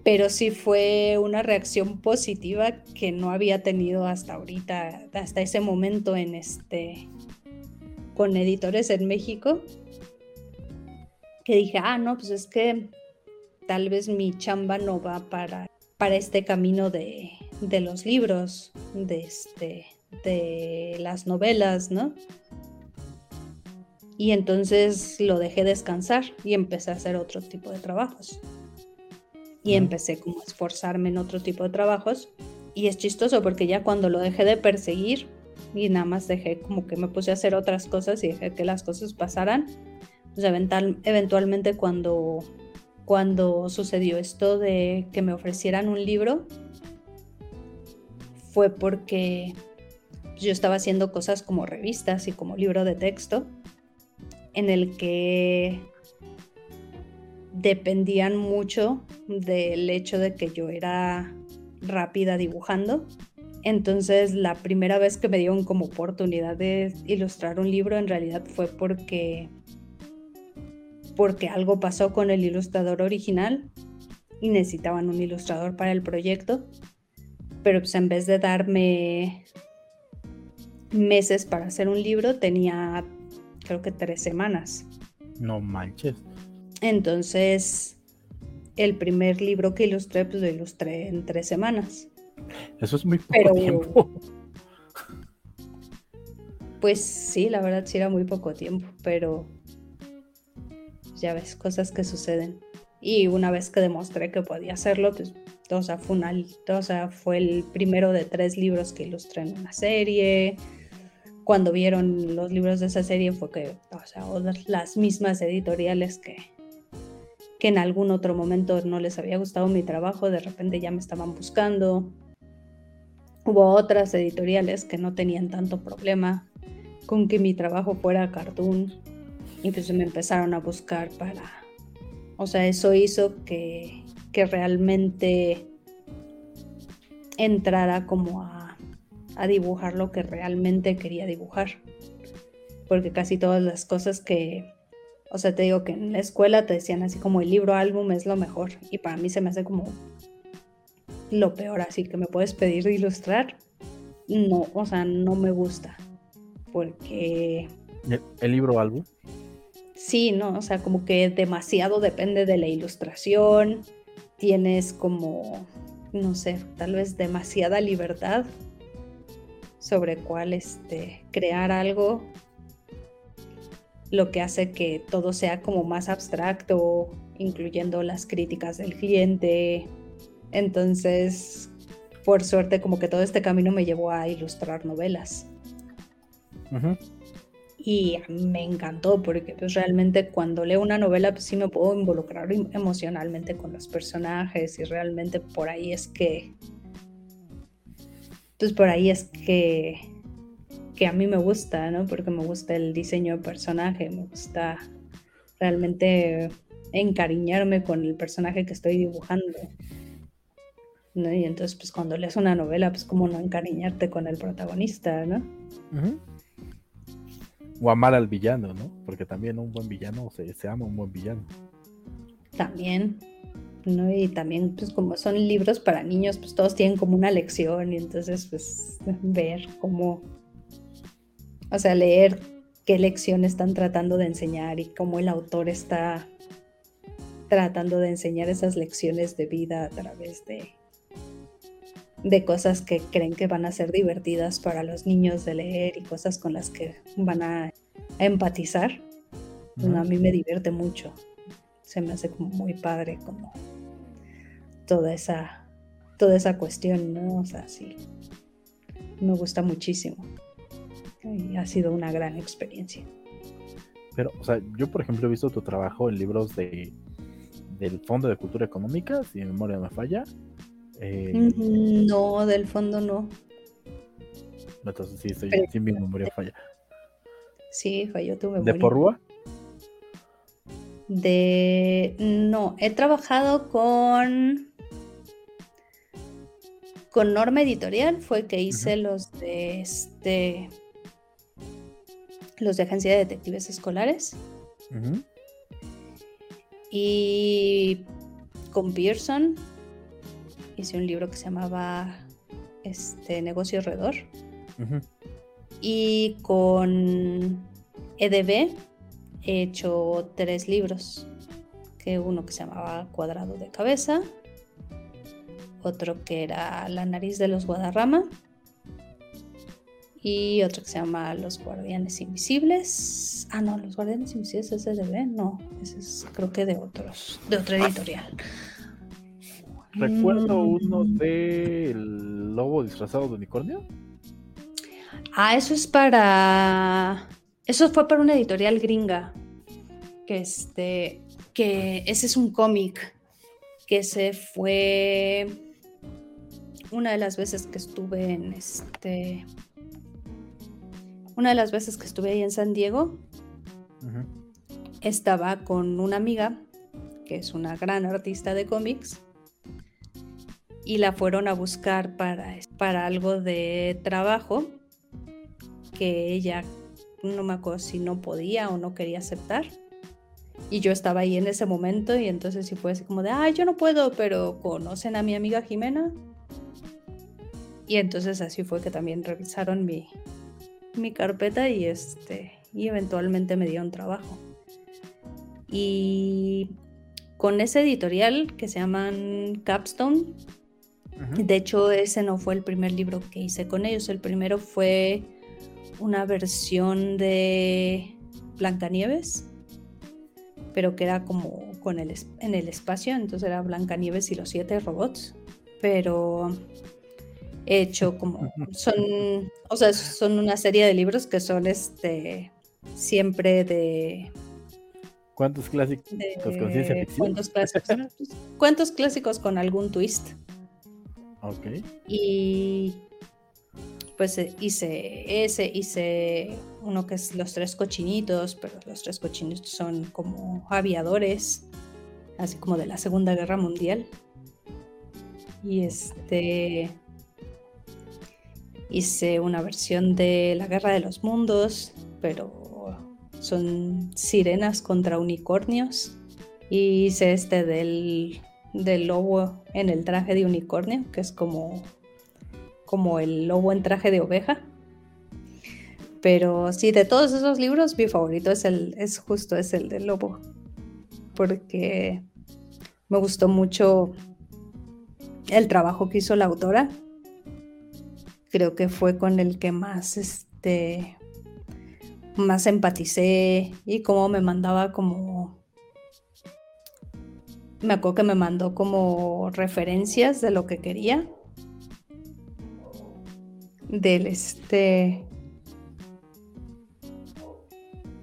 Speaker 2: Pero sí fue una reacción positiva que no había tenido hasta ahorita, hasta ese momento en este, con editores en México, que dije, ah, no, pues es que tal vez mi chamba no va para, para este camino de, de los libros, de, este, de las novelas, ¿no? Y entonces lo dejé descansar y empecé a hacer otro tipo de trabajos. Y empecé como a esforzarme en otro tipo de trabajos. Y es chistoso porque ya cuando lo dejé de perseguir, y nada más dejé como que me puse a hacer otras cosas y dejé que las cosas pasaran. Pues eventualmente cuando, cuando sucedió esto de que me ofrecieran un libro, fue porque yo estaba haciendo cosas como revistas y como libro de texto, en el que dependían mucho del hecho de que yo era rápida dibujando. Entonces, la primera vez que me dieron como oportunidad de ilustrar un libro, en realidad fue porque, porque algo pasó con el ilustrador original y necesitaban un ilustrador para el proyecto. Pero pues en vez de darme meses para hacer un libro, tenía creo que tres semanas.
Speaker 1: No manches.
Speaker 2: Entonces, el primer libro que ilustré, pues lo ilustré en tres semanas.
Speaker 1: Eso es muy poco tiempo.
Speaker 2: Pues sí, la verdad sí era muy poco tiempo, pero ya ves, cosas que suceden. Y una vez que demostré que podía hacerlo, pues, o sea, fue, o sea, fue el primero de tres libros que ilustré en una serie. Cuando vieron los libros de esa serie fue que, o sea, las mismas editoriales que, que en algún otro momento no les había gustado mi trabajo, de repente ya me estaban buscando. Hubo otras editoriales que no tenían tanto problema con que mi trabajo fuera cartoon y pues me empezaron a buscar para... O sea, eso hizo que, que realmente entrara como a, a dibujar lo que realmente quería dibujar. Porque casi todas las cosas que, o sea, te digo que en la escuela te decían así como el libro álbum es lo mejor y para mí se me hace como lo peor, así que me puedes pedir de ilustrar. No, o sea, no me gusta. Porque.
Speaker 1: ¿El, libro álbum?
Speaker 2: Sí, ¿no? O sea, como que demasiado depende de la ilustración, tienes como, no sé, tal vez demasiada libertad sobre cuál este, crear algo, lo que hace que todo sea como más abstracto, incluyendo las críticas del cliente. Entonces, por suerte, como que todo este camino me llevó a ilustrar novelas y me encantó porque pues realmente cuando leo una novela pues sí me puedo involucrar emocionalmente con los personajes y realmente por ahí es que pues por ahí es que que a mí me gusta, ¿no? Porque me gusta el diseño de personaje, me gusta realmente encariñarme con el personaje que estoy dibujando. ¿no? Y entonces, pues cuando lees una novela, pues cómo no encariñarte con el protagonista, ¿no?
Speaker 1: O amar al villano, ¿no? Porque también un buen villano se, se ama un buen villano.
Speaker 2: También, ¿no? Y también, pues como son libros para niños, pues todos tienen como una lección y entonces, pues ver cómo, o sea, leer qué lección están tratando de enseñar y cómo el autor está tratando de enseñar esas lecciones de vida a través de, de cosas que creen que van a ser divertidas para los niños de leer y cosas con las que van a, empatizar. a mí me divierte mucho. Se me hace como muy padre como toda esa toda esa cuestión, ¿no? O sea, sí. Me gusta muchísimo. Y ha sido una gran experiencia.
Speaker 1: Pero, o sea, yo por ejemplo he visto tu trabajo en libros de del Fondo de Cultura Económica, si mi memoria me falla,
Speaker 2: eh, no, del fondo no.
Speaker 1: Entonces sí, estoy, mi memoria falla.
Speaker 2: Sí, falló tu memoria.
Speaker 1: ¿De Porrúa?
Speaker 2: De. No, he trabajado con. Con Norma Editorial fue que hice los de este. Los de Agencia de Detectives Escolares. Y con Pearson hice un libro que se llamaba este, Negocio Redor. Y con EDB he hecho tres libros. Que uno que se llamaba Cuadrado de Cabeza, otro que era La nariz de los Guadarrama y otro que se llama Los Guardianes Invisibles. Ah, no, Los Guardianes Invisibles es EDB, no, ese es creo que de otros, de otra editorial.
Speaker 1: Recuerdo uno mm. de El lobo disfrazado de unicornio.
Speaker 2: Ah, eso es para. Eso fue para una editorial gringa. Que este. Que ese es un cómic. Que se fue. Una de las veces que estuve en este. Una de las veces que estuve ahí en San Diego. Estaba con una amiga. Que es una gran artista de cómics y la fueron a buscar para, para algo de trabajo que ella no me acuerdo si no podía o no quería aceptar. Y yo estaba ahí en ese momento y entonces sí fue así como de, ay, yo no puedo, pero conocen a mi amiga Jimena. Y entonces así fue que también revisaron mi, mi carpeta y, este, y eventualmente me dieron trabajo. Y con ese editorial que se llaman Capstone, de hecho, ese no fue el primer libro que hice con ellos. El primero fue una versión de Blancanieves, pero que era como con el, en el espacio, entonces era Blancanieves y los siete robots. Pero he hecho como son, o sea, son una serie de libros que son este siempre de
Speaker 1: ¿Cuántos clásicos con ciencia ficción?
Speaker 2: ¿Cuántos clásicos con algún twist? Y pues eh, hice ese, hice uno que es los tres cochinitos, pero los tres cochinitos son como aviadores, así como de la Segunda Guerra Mundial. Y este hice una versión de la Guerra de los Mundos, pero son sirenas contra unicornios. Y hice este del del lobo en el traje de unicornio, que es como, como el lobo en traje de oveja. Pero sí, de todos esos libros, mi favorito es el, es justo es el del lobo. Porque me gustó mucho el trabajo que hizo la autora. Creo que fue con el que más este más empaticé y cómo me mandaba como me acuerdo que me mandó como referencias de lo que quería del este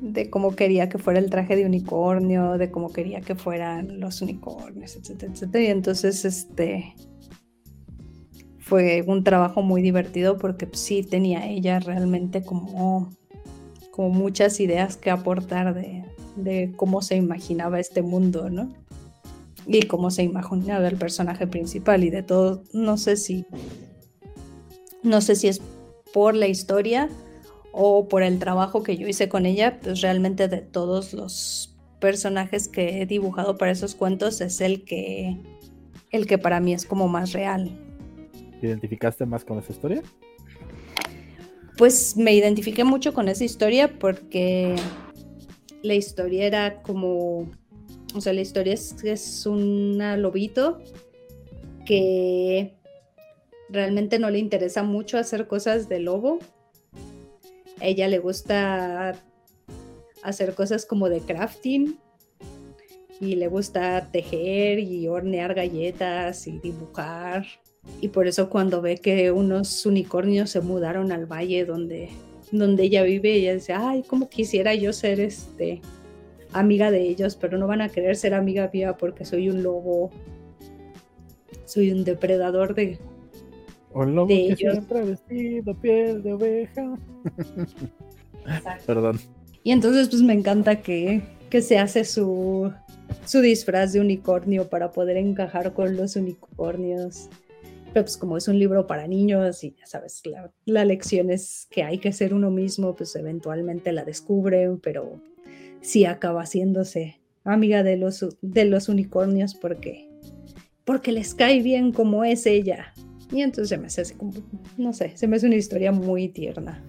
Speaker 2: de cómo quería que fuera el traje de unicornio, de cómo quería que fueran los unicornios, etcétera, etcétera. Y entonces este fue un trabajo muy divertido porque sí tenía ella realmente como, como muchas ideas que aportar de, de cómo se imaginaba este mundo, ¿no? Y cómo se imaginaba el personaje principal y de todo, no sé si, no sé si es por la historia o por el trabajo que yo hice con ella, pues realmente de todos los personajes que he dibujado para esos cuentos es el que el que para mí es como más real.
Speaker 1: ¿Te identificaste más con esa historia?
Speaker 2: Pues me identifiqué mucho con esa historia porque la historia era como, o sea, la historia es, es un lobito que realmente no le interesa mucho hacer cosas de lobo, ella le gusta hacer cosas como de crafting y le gusta tejer y hornear galletas y dibujar. Y por eso cuando ve que unos unicornios se mudaron al valle donde, donde ella vive, ella dice, ay, cómo quisiera yo ser este amiga de ellos, pero no van a querer ser amiga mía porque soy un lobo, soy un depredador de,
Speaker 1: un lobo que siempre vestido piel de oveja. Perdón.
Speaker 2: Y entonces pues me encanta que, que se hace su, su disfraz de unicornio para poder encajar con los unicornios. Pero pues como es un libro para niños y ya sabes, la, la, lección es que hay que ser uno mismo, pues eventualmente la descubren, pero sí acaba haciéndose amiga de los, de los unicornios porque, porque les cae bien como es ella. Y entonces me hace como, no sé, se me hace una historia muy tierna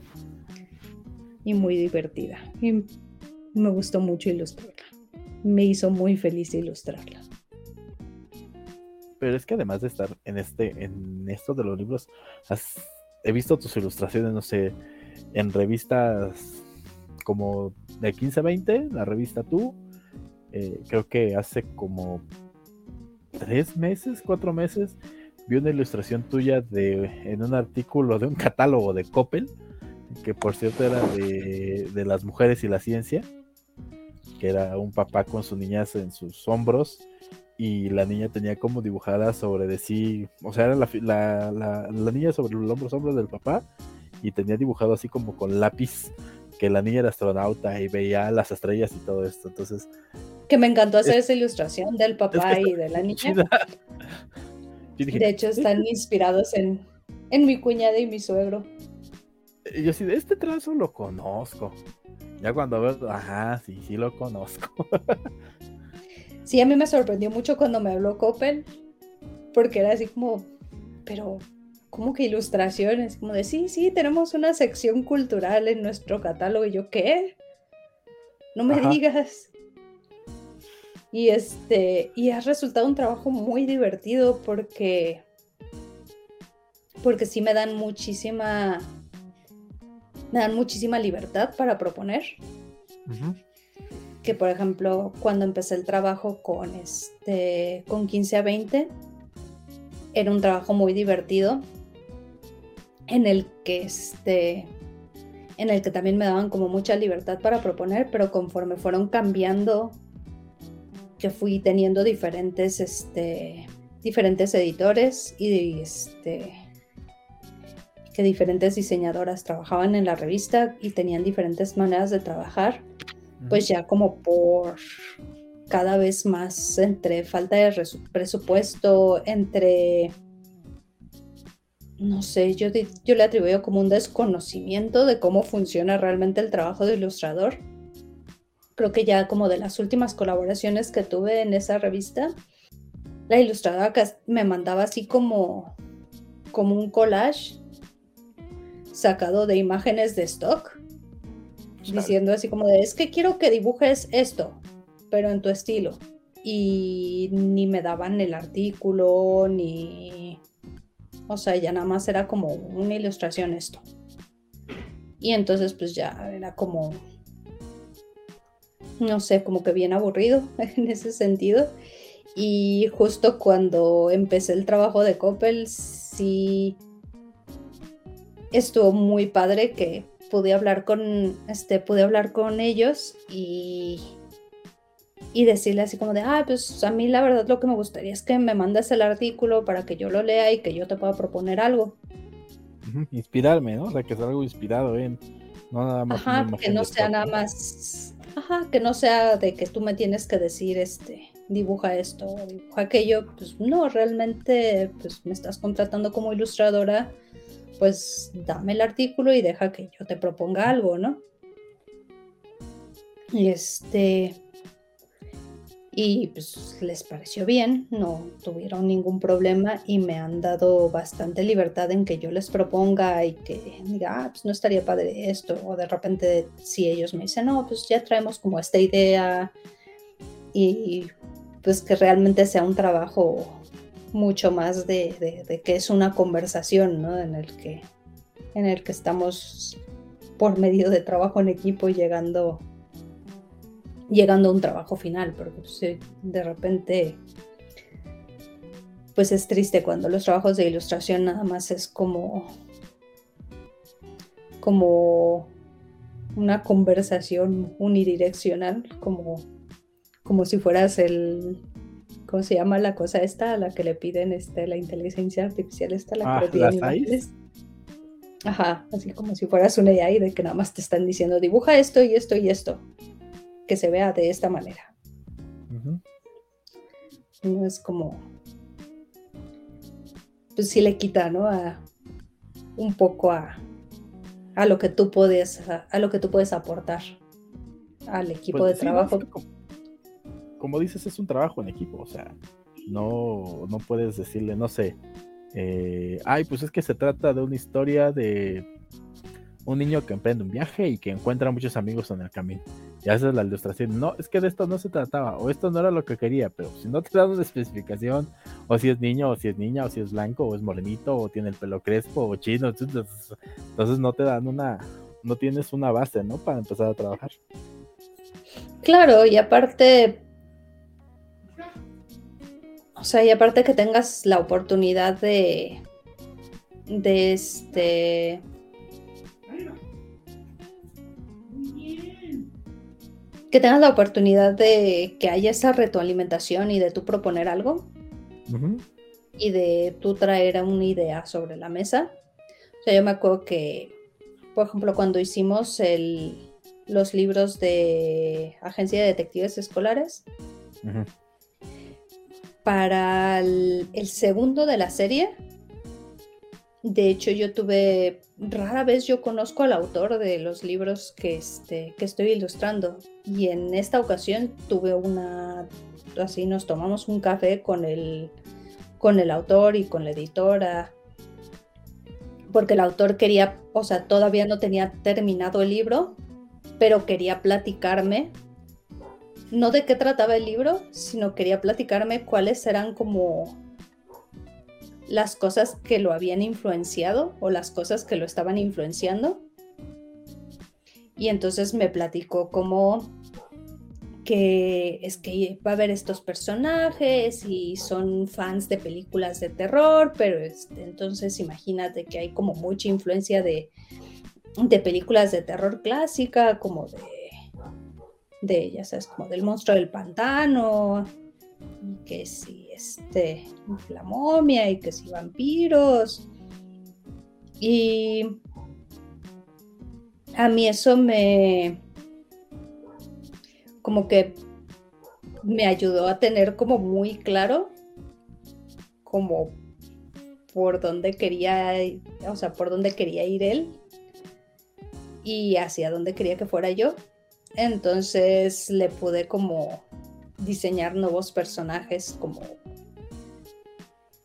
Speaker 2: y muy divertida. Y me gustó mucho ilustrarla. Me hizo muy feliz ilustrarla.
Speaker 1: Pero es que además de estar en este, en esto de los libros, he visto tus ilustraciones, no sé, en revistas como de 15-20, la revista Tú, eh, creo que hace como tres meses, cuatro meses, vi una ilustración tuya de en un artículo de un catálogo de Coppel, que por cierto era de, las mujeres y la ciencia, que era un papá con su niña en sus hombros y la niña tenía como dibujada sobre de sí, o sea, era la, la, niña sobre los hombros del papá y tenía dibujado así como con lápiz que la niña era astronauta y veía las estrellas y todo esto. Entonces.
Speaker 2: Que me encantó hacer esa ilustración del papá y de la niña de hecho, están inspirados en, en mi cuñada y mi suegro.
Speaker 1: Yo sí, de este trazo lo conozco. Ya cuando veo, ajá, sí, sí lo conozco.
Speaker 2: sí, a mí me sorprendió mucho cuando me habló Coppel, porque era así como, pero, ¿cómo que ilustraciones? Como de, sí, sí, tenemos una sección cultural en nuestro catálogo. Y yo, ¿qué? No me digas. Y este, y ha resultado un trabajo muy divertido porque, porque sí me dan muchísima, me dan muchísima libertad para proponer. Que por ejemplo, cuando empecé el trabajo con este, con 15 a 20, era un trabajo muy divertido en el que este, en el que también me daban como mucha libertad para proponer, pero conforme fueron cambiando que fui teniendo diferentes, este, diferentes editores y este, que diferentes diseñadoras trabajaban en la revista y tenían diferentes maneras de trabajar, pues ya como por cada vez más entre falta de presupuesto, entre, no sé, yo, yo le atribuyo como un desconocimiento de cómo funciona realmente el trabajo de ilustrador creo que ya como de las últimas colaboraciones que tuve en esa revista, la ilustradora me mandaba así como, como un collage sacado de imágenes de stock diciendo así como de, es que quiero que dibujes esto, pero en tu estilo. Y ni me daban el artículo, ni... O sea, ya nada más era como una ilustración esto. Y entonces pues ya era como, no sé, como que bien aburrido en ese sentido. Y justo cuando empecé el trabajo de Coppel, sí estuvo muy padre que pude hablar con, este, pude hablar con ellos y, y decirle así como de, ah, pues a mí la verdad lo que me gustaría es que me mandes el artículo para que yo lo lea y que yo te pueda proponer algo.
Speaker 1: Inspirarme, ¿no? O sea, que sea algo inspirado en, no nada más.
Speaker 2: Ajá, que no sea nada más, ajá, que no sea de que tú me tienes que decir, este, dibuja esto, dibuja aquello, pues no, realmente, pues me estás contratando como ilustradora pues dame el artículo y deja que yo te proponga algo, ¿no? Y este, y pues les pareció bien, no tuvieron ningún problema y me han dado bastante libertad en que yo les proponga y que diga, ah, pues no estaría padre esto, o de repente si ellos me dicen, no, pues ya traemos como esta idea y pues que realmente sea un trabajo mucho más de, que es una conversación, ¿no? En el que, en el que estamos por medio de trabajo en equipo llegando, llegando a un trabajo final, porque pues, de repente pues es triste cuando los trabajos de ilustración nada más es como como una conversación unidireccional, como, como si fueras el, ¿cómo se llama la cosa esta a la que le piden este, la inteligencia artificial esta, la que
Speaker 1: ah,
Speaker 2: Ajá, así como si fueras una AI de que nada más te están diciendo dibuja esto y esto y esto, que se vea de esta manera. No es como, pues sí le quita, ¿no? A, un poco a, a lo que tú puedes, a, lo que tú puedes aportar al equipo pues de trabajo
Speaker 1: como dices, es un trabajo en equipo, o sea, no, no puedes decirle, no sé, eh, ay, pues es que se trata de una historia de un niño que emprende un viaje y que encuentra muchos amigos en el camino. Y haces la ilustración. No, es que de esto no se trataba, o esto no era lo que quería, pero si no te una especificación, o si es niño, o si es niña, o si es blanco, o es morenito, o tiene el pelo crespo, o chino, entonces no te dan una, no tienes una base, ¿no? Para empezar a trabajar.
Speaker 2: Claro, y aparte, o sea, y aparte que tengas la oportunidad de, de este... Que tengas la oportunidad de que haya esa retroalimentación y de tú proponer algo. Y de tú traer una idea sobre la mesa. O sea, yo me acuerdo que, por ejemplo, cuando hicimos el, los libros de Agencia de Detectives Escolares, para el, segundo de la serie, de hecho yo tuve, rara vez yo conozco al autor de los libros que, este, que estoy ilustrando. Y en esta ocasión tuve una, así nos tomamos un café con el, con el autor y con la editora porque el autor quería, o sea, todavía no tenía terminado el libro, pero quería platicarme no de qué trataba el libro, sino quería platicarme cuáles eran como las cosas que lo habían influenciado o las cosas que lo estaban influenciando. Y entonces me platicó como que es que va a haber estos personajes y son fans de películas de terror, pero este, entonces imagínate que hay como mucha influencia de, de películas de terror clásica, como de de, ya sabes, como del monstruo del pantano, que si este, la momia, y que si vampiros. Y a mí eso me, como que me ayudó a tener como muy claro como por dónde quería, o sea, por dónde quería ir él y hacia dónde quería que fuera yo. Entonces le pude como diseñar nuevos personajes como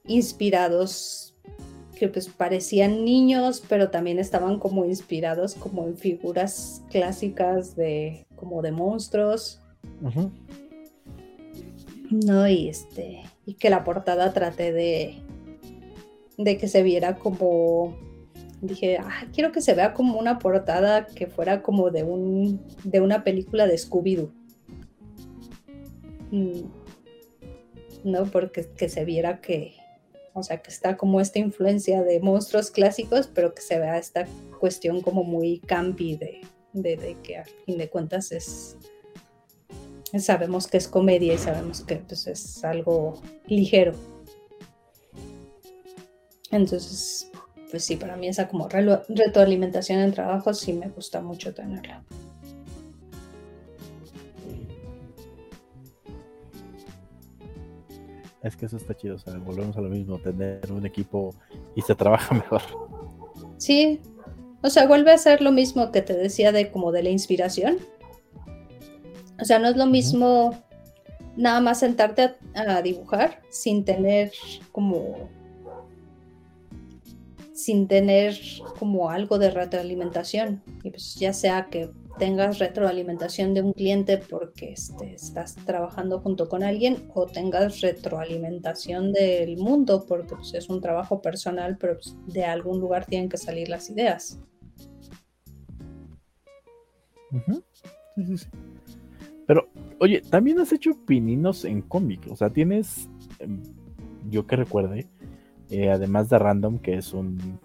Speaker 2: inspirados que pues parecían niños, pero también estaban como inspirados como en figuras clásicas de como de monstruos. No, y este, y que la portada traté de, de que se viera como, dije, ah, quiero que se vea como una portada que fuera como de un, de una película de Scooby-Doo. Mm. No, porque que se viera que, o sea, que está como esta influencia de monstruos clásicos, pero que se vea esta cuestión como muy campi de, de, que a fin de cuentas es, sabemos que es comedia y sabemos que pues, es algo ligero. Entonces, pues sí, para mí esa como retroalimentación en trabajo sí me gusta mucho tenerla.
Speaker 1: Es que eso está chido, o sea, volvemos a lo mismo, tener un equipo y se trabaja mejor.
Speaker 2: Sí, o sea, vuelve a ser lo mismo que te decía de como de la inspiración. O sea, no es lo mismo nada más sentarte a, dibujar sin tener como sin tener como algo de retroalimentación. Y pues ya sea que tengas retroalimentación de un cliente porque este, estás trabajando junto con alguien o tengas retroalimentación del mundo porque pues, es un trabajo personal, pero pues, de algún lugar tienen que salir las ideas.
Speaker 1: Pero, oye, también has hecho pininos en cómic, o sea, tienes, em, yo que recuerde, eh, además de Random, que es un,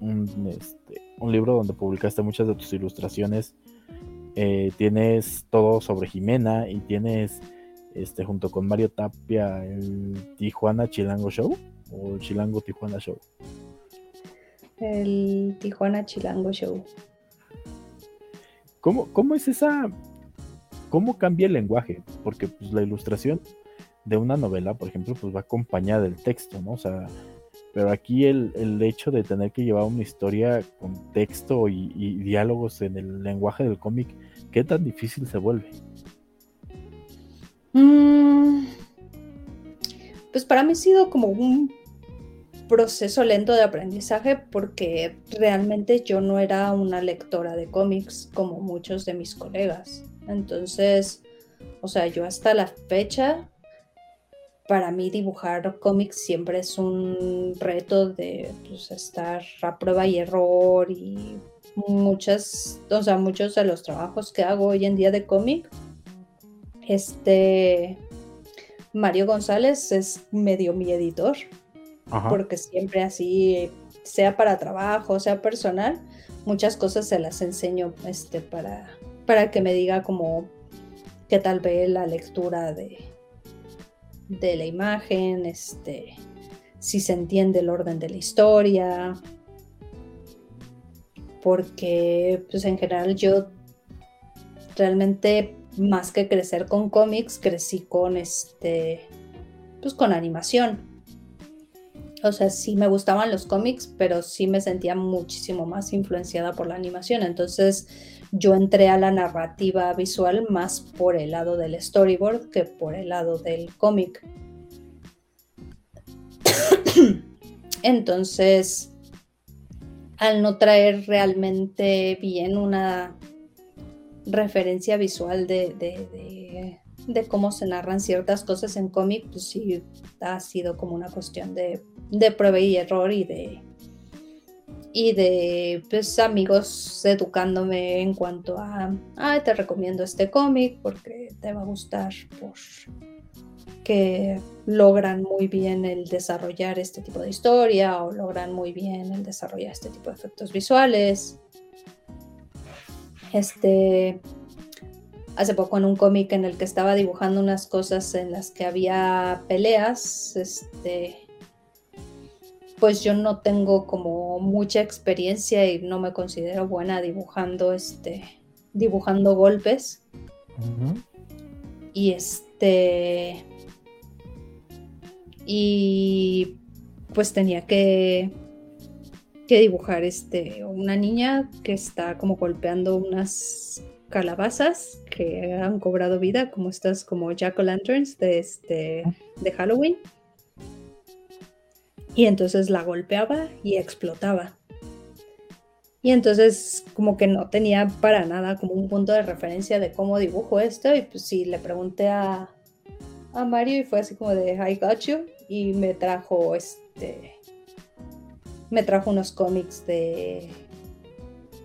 Speaker 1: un, este, un libro donde publicaste muchas de tus ilustraciones eh, tienes todo sobre Jimena y tienes este junto con Mario Tapia el Tijuana Chilango Show o el Chilango Tijuana Show.
Speaker 2: El Tijuana Chilango Show.
Speaker 1: ¿Cómo, cómo es esa? ¿Cómo cambia el lenguaje? Porque pues, la ilustración de una novela, por ejemplo, pues va acompañada del texto, ¿no? O sea, pero aquí el, hecho de tener que llevar una historia con texto y, diálogos en el lenguaje del cómic, ¿qué tan difícil se vuelve?
Speaker 2: Mm, pues para mí ha sido como un proceso lento de aprendizaje porque realmente yo no era una lectora de cómics como muchos de mis colegas. Entonces, o sea, yo hasta la fecha para mí dibujar cómics siempre es un reto de pues, estar a prueba y error y muchas, o sea, muchos de los trabajos que hago hoy en día de cómic, este Mario González es medio mi editor, porque siempre así, sea para trabajo, sea personal, muchas cosas se las enseño este, para, para que me diga como qué tal ve la lectura de, de la imagen, este, si se entiende el orden de la historia, porque pues en general yo realmente más que crecer con cómics, crecí con este, pues con animación. O sea, sí me gustaban los cómics, pero sí me sentía muchísimo más influenciada por la animación. Entonces, yo entré a la narrativa visual más por el lado del storyboard que por el lado del cómic. Entonces, al no traer realmente bien una referencia visual de, cómo se narran ciertas cosas en cómic, pues sí ha sido como una cuestión de, prueba y error y de y de pues, amigos educándome en cuanto a, ah, te recomiendo este cómic porque te va a gustar por que logran muy bien el desarrollar este tipo de historia o logran muy bien el desarrollar este tipo de efectos visuales. Este, hace poco en un cómic en el que estaba dibujando unas cosas en las que había peleas, este, pues yo no tengo como mucha experiencia y no me considero buena dibujando este dibujando golpes. Y este y pues tenía que que dibujar este una niña que está como golpeando unas calabazas que han cobrado vida como estas como jack o lanterns de este de Halloween y entonces la golpeaba y explotaba. Y entonces como que no tenía para nada como un punto de referencia de cómo dibujo esto. Y pues sí, le pregunté a, a Mario y fue así como de I got you y me trajo este me trajo unos cómics de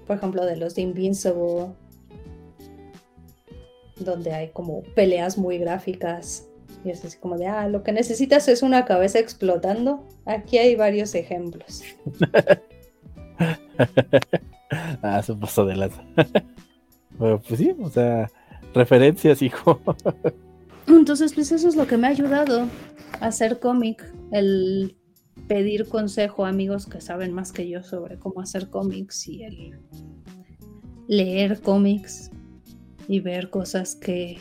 Speaker 2: por ejemplo de los de Invincible donde hay como peleas muy gráficas y es así como de ah lo que necesitas es una cabeza explotando aquí hay varios ejemplos.
Speaker 1: Ah se pasó de lanza bueno, pues sí o sea referencias hijo.
Speaker 2: Entonces, pues eso es lo que me ha ayudado a hacer cómic, el pedir consejo a amigos que saben más que yo sobre cómo hacer cómics y el leer cómics y ver cosas que,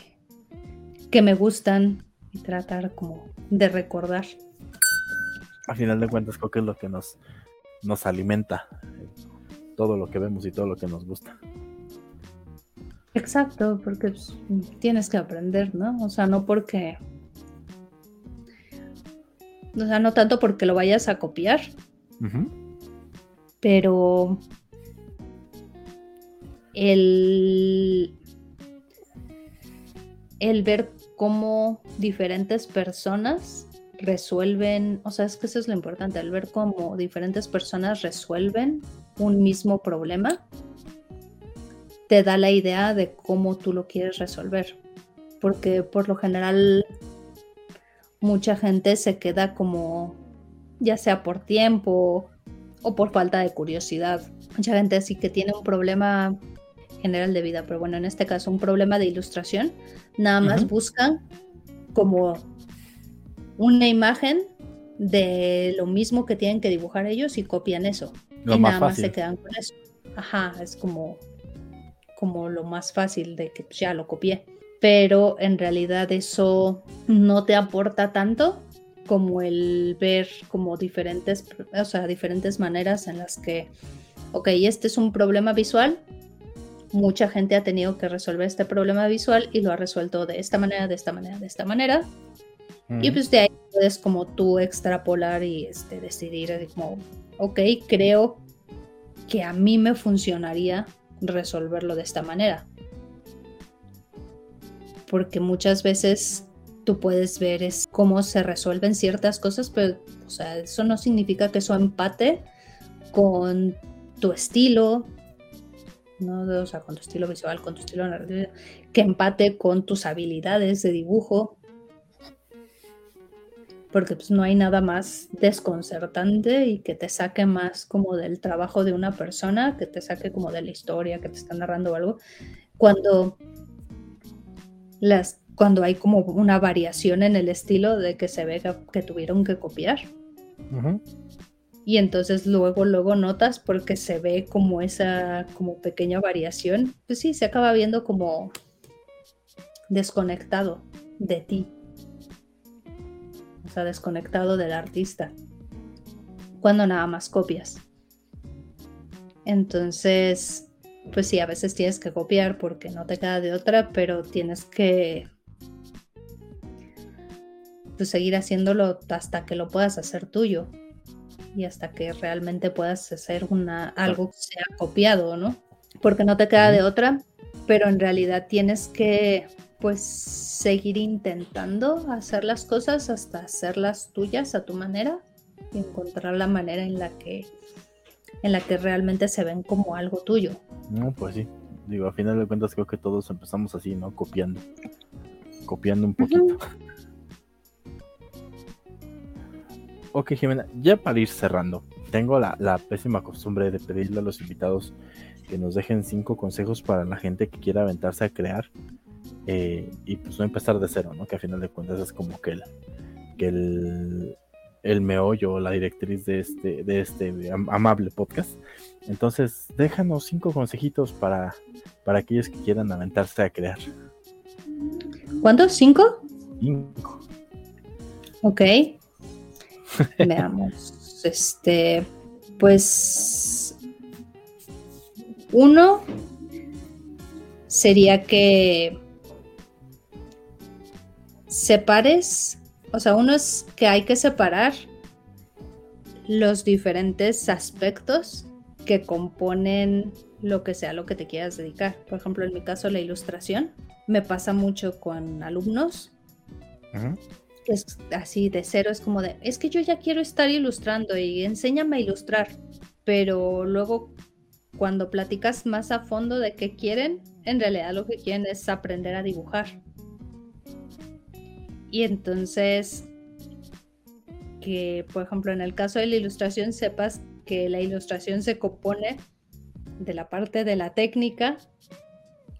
Speaker 2: que me gustan tratar como de recordar.
Speaker 1: A final de cuentas creo que es lo que nos, nos alimenta, todo lo que vemos y todo lo que nos gusta.
Speaker 2: Exacto, porque pues, tienes que aprender, ¿no? O sea, no porque... O sea, no tanto porque lo vayas a copiar, pero el, el ver cómo diferentes personas resuelven, o sea, es que eso es lo importante, el ver cómo diferentes personas resuelven un mismo problema te da la idea de cómo tú lo quieres resolver. Porque por lo general mucha gente se queda como, ya sea por tiempo o por falta de curiosidad. Mucha gente sí que tiene un problema general de vida, pero bueno, en este caso un problema de ilustración, nada más buscan como una imagen de lo mismo que tienen que dibujar ellos y copian eso. y nada más se quedan con eso. Ajá, es como como lo más fácil de que ya lo copié. Pero en realidad eso no te aporta tanto como el ver como diferentes, o sea, diferentes maneras en las que, ok, este es un problema visual, mucha gente ha tenido que resolver este problema visual y lo ha resuelto de esta manera, de esta manera, de esta manera. Y pues de ahí puedes como tú extrapolar y este, decidir como, ok, creo que a mí me funcionaría resolverlo de esta manera. Porque muchas veces tú puedes ver es cómo se resuelven ciertas cosas, pero o sea, eso no significa que eso empate con tu estilo, ¿no? O sea, con tu estilo visual, con tu estilo narrativo, que empate con tus habilidades de dibujo, porque pues, no hay nada más desconcertante y que te saque más como del trabajo de una persona, que te saque como de la historia que te está narrando algo, cuando las cuando hay como una variación en el estilo de que se ve que, tuvieron que copiar. Y entonces luego, luego notas porque se ve como esa como pequeña variación, pues sí, se acaba viendo como desconectado de ti. Desconectado del artista, cuando nada más copias. Entonces, pues sí, a veces tienes que copiar porque no te queda de otra, pero tienes que pues, seguir haciéndolo hasta que lo puedas hacer tuyo y hasta que realmente puedas hacer una, algo que sea copiado, ¿no? Porque no te queda de otra, pero en realidad tienes que pues seguir intentando hacer las cosas hasta hacerlas tuyas a tu manera y encontrar la manera en la que en la que realmente se ven como algo tuyo.
Speaker 1: No, pues sí. Digo, a final de cuentas creo que todos empezamos así, ¿no? Copiando. Copiando un poquito. Ok, Jimena, ya para ir cerrando, tengo la, la pésima costumbre de pedirle a los invitados que nos dejen cinco consejos para la gente que quiera aventarse a crear eh, y pues no empezar de cero, ¿no? Que a final de cuentas es como que el, que el, el meollo, la directriz de este, de este amable podcast. Entonces, déjanos cinco consejitos para, para aquellos que quieran aventarse a crear.
Speaker 2: ¿Cuántos? ¿Cinco?
Speaker 1: Cinco.
Speaker 2: Ok. Veamos. Este, pues, uno sería que separes, o sea, uno es que hay que separar los diferentes aspectos que componen lo que sea lo que te quieras dedicar. Por ejemplo, en mi caso, la ilustración me pasa mucho con alumnos. Es así de cero, es como de, es que yo ya quiero estar ilustrando y enséñame a ilustrar, pero luego cuando platicas más a fondo de qué quieren, en realidad lo que quieren es aprender a dibujar. Y entonces, que por ejemplo en el caso de la ilustración sepas que la ilustración se compone de la parte de la técnica,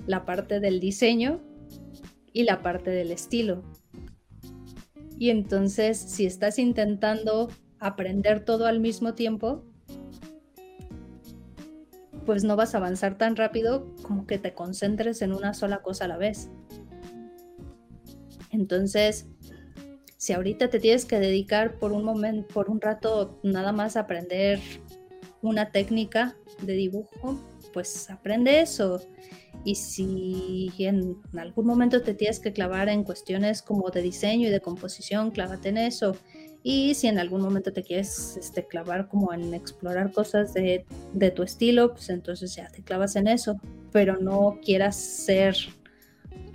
Speaker 2: la parte del diseño y la parte del estilo. Y entonces, si estás intentando aprender todo al mismo tiempo, pues no vas a avanzar tan rápido como que te concentres en una sola cosa a la vez. Entonces, si ahorita te tienes que dedicar por un momento, por un rato, nada más a aprender una técnica de dibujo, pues aprende eso. Y si en algún momento te tienes que clavar en cuestiones como de diseño y de composición, clávate en eso. Y si en algún momento te quieres este, clavar como en explorar cosas de, de tu estilo, pues entonces ya te clavas en eso. Pero no quieras ser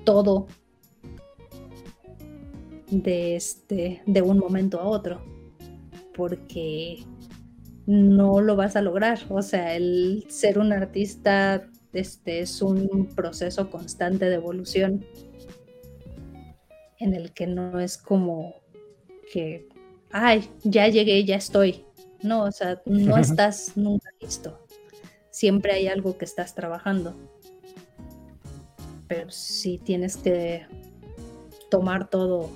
Speaker 2: todo de, este, de un momento a otro, porque no lo vas a lograr. O sea, el ser un artista este, es un proceso constante de evolución en el que no es como que, ay, ya llegué, ya estoy. No, o sea, no estás nunca listo. Siempre hay algo que estás trabajando. Pero sí tienes que tomar todo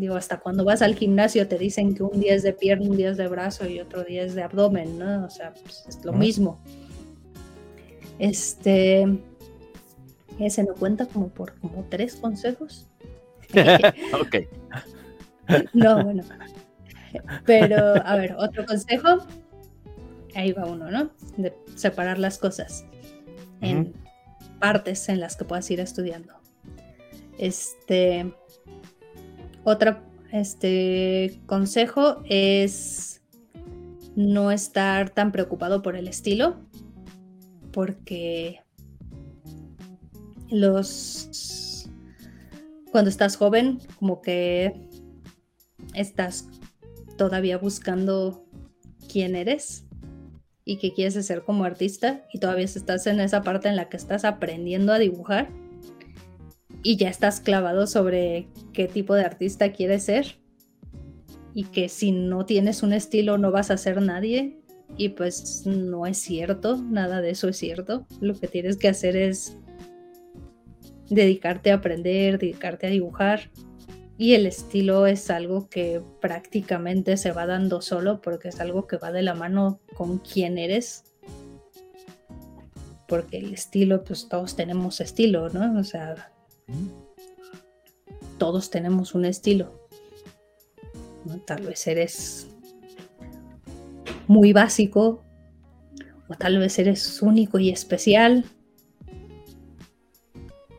Speaker 2: Digo, hasta cuando vas al gimnasio te dicen que un día es de pierna, un día es de brazo y otro día es de abdomen, ¿no? O sea, pues, es lo mismo. Este, ese no cuenta como por como tres consejos.
Speaker 1: ok.
Speaker 2: no, bueno. Pero, a ver, otro consejo. Ahí va uno, ¿no? De separar las cosas en partes en las que puedas ir estudiando. Este, otro este, consejo es no estar tan preocupado por el estilo, porque los cuando estás joven, como que estás todavía buscando quién eres y qué quieres ser como artista y todavía estás en esa parte en la que estás aprendiendo a dibujar y ya estás clavado sobre qué tipo de artista quieres ser y que si no tienes un estilo no vas a ser nadie y pues no es cierto, nada de eso es cierto. Lo que tienes que hacer es dedicarte a aprender, dedicarte a dibujar y el estilo es algo que prácticamente se va dando solo porque es algo que va de la mano con quién eres. Porque el estilo, pues todos tenemos estilo, ¿no? O sea, todos tenemos un estilo. Tal vez eres muy básico o tal vez eres único y especial,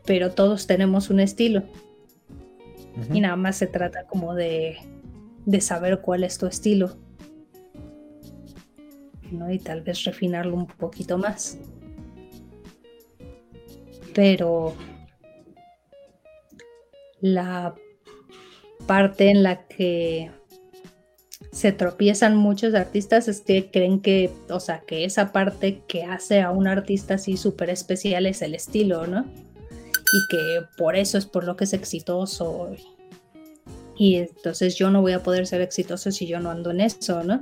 Speaker 2: pero todos tenemos un estilo. Y nada más se trata como de, de saber cuál es tu estilo. ¿no? Y tal vez refinarlo un poquito más. Pero la parte en la que se tropiezan muchos artistas es que creen que, o sea, que esa parte que hace a un artista así súper especial es el estilo, ¿no? Y que por eso es por lo que es exitoso. Y entonces yo no voy a poder ser exitoso si yo no ando en eso, ¿no?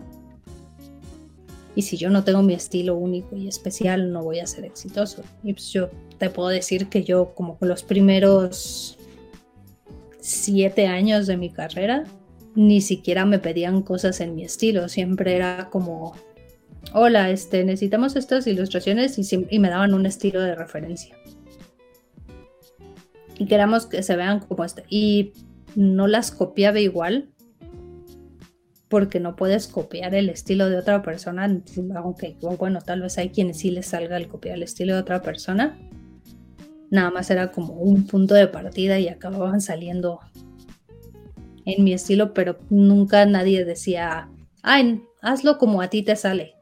Speaker 2: Y si yo no tengo mi estilo único y especial, no voy a ser exitoso. Y pues yo te puedo decir que yo como los primeros siete años de mi carrera, ni siquiera me pedían cosas en mi estilo, siempre era como, hola, este, necesitamos estas ilustraciones y, me daban un estilo de referencia. Y queramos que se vean como este. Y no las copiaba igual, porque no puedes copiar el estilo de otra persona, aunque bueno, tal vez hay quienes sí les salga el copiar el estilo de otra persona, nada más era como un punto de partida y acababan saliendo en mi estilo, pero nunca nadie decía, ay, hazlo como a ti te sale.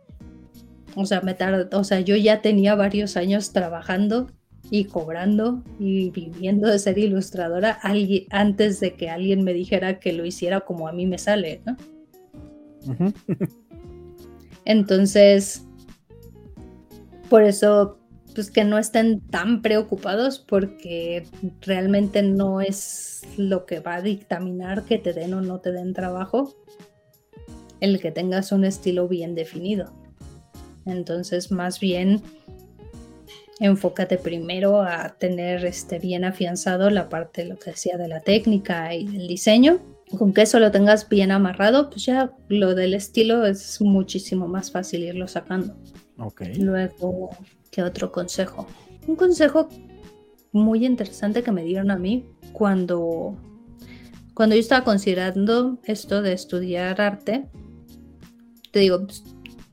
Speaker 2: O sea, me o sea, yo ya tenía varios años trabajando y cobrando y viviendo de ser ilustradora antes de que alguien me dijera que lo hiciera como a mí me sale, ¿no? Entonces, por eso, pues que no estén tan preocupados porque realmente no es lo que va a dictaminar que te den o no te den trabajo, el que tengas un estilo bien definido. Entonces, más bien, enfócate primero a tener este, bien afianzado la parte, lo que decía, de la técnica y del diseño. Con que eso lo tengas bien amarrado, pues ya lo del estilo es muchísimo más fácil irlo sacando. Luego, ¿qué otro consejo? Un consejo muy interesante que me dieron a mí cuando, cuando yo estaba considerando esto de estudiar arte. Te digo, pues,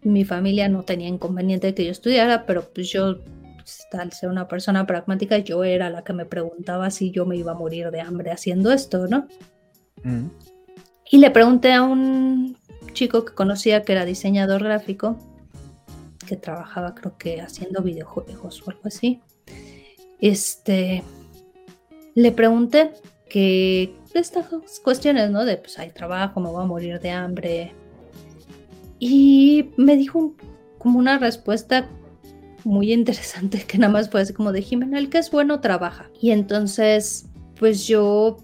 Speaker 2: mi familia no tenía inconveniente de que yo estudiara, pero pues yo, pues, al ser una persona pragmática, yo era la que me preguntaba si yo me iba a morir de hambre haciendo esto, ¿no? Mm. Y le pregunté a un chico que conocía que era diseñador gráfico, que trabajaba creo que haciendo videojuegos o algo así. Este, le pregunté que estas cuestiones, ¿no? De pues hay trabajo, me voy a morir de hambre, y me dijo como una respuesta muy interesante que nada más fue así como de Jimena, el que es bueno trabaja. Y entonces, pues yo,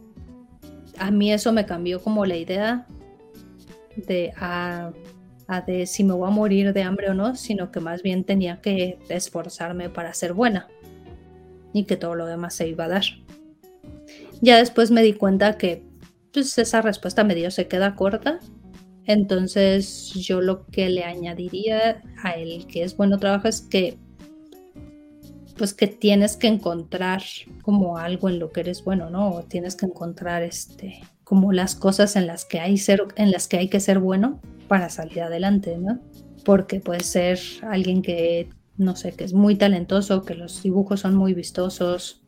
Speaker 2: a mí eso me cambió como la idea de a, de si me voy a morir de hambre o no, sino que más bien tenía que esforzarme para ser buena y que todo lo demás se iba a dar. Ya después me di cuenta que pues esa respuesta medio se queda corta entonces yo lo que le añadiría a el que es bueno trabajo es que pues que tienes que encontrar como algo en lo que eres bueno, ¿no? tienes que encontrar este como las cosas en las que hay ser, en las que hay que ser bueno para salir adelante, ¿no? Porque puede ser alguien que no sé, que es muy talentoso, que los dibujos son muy vistosos,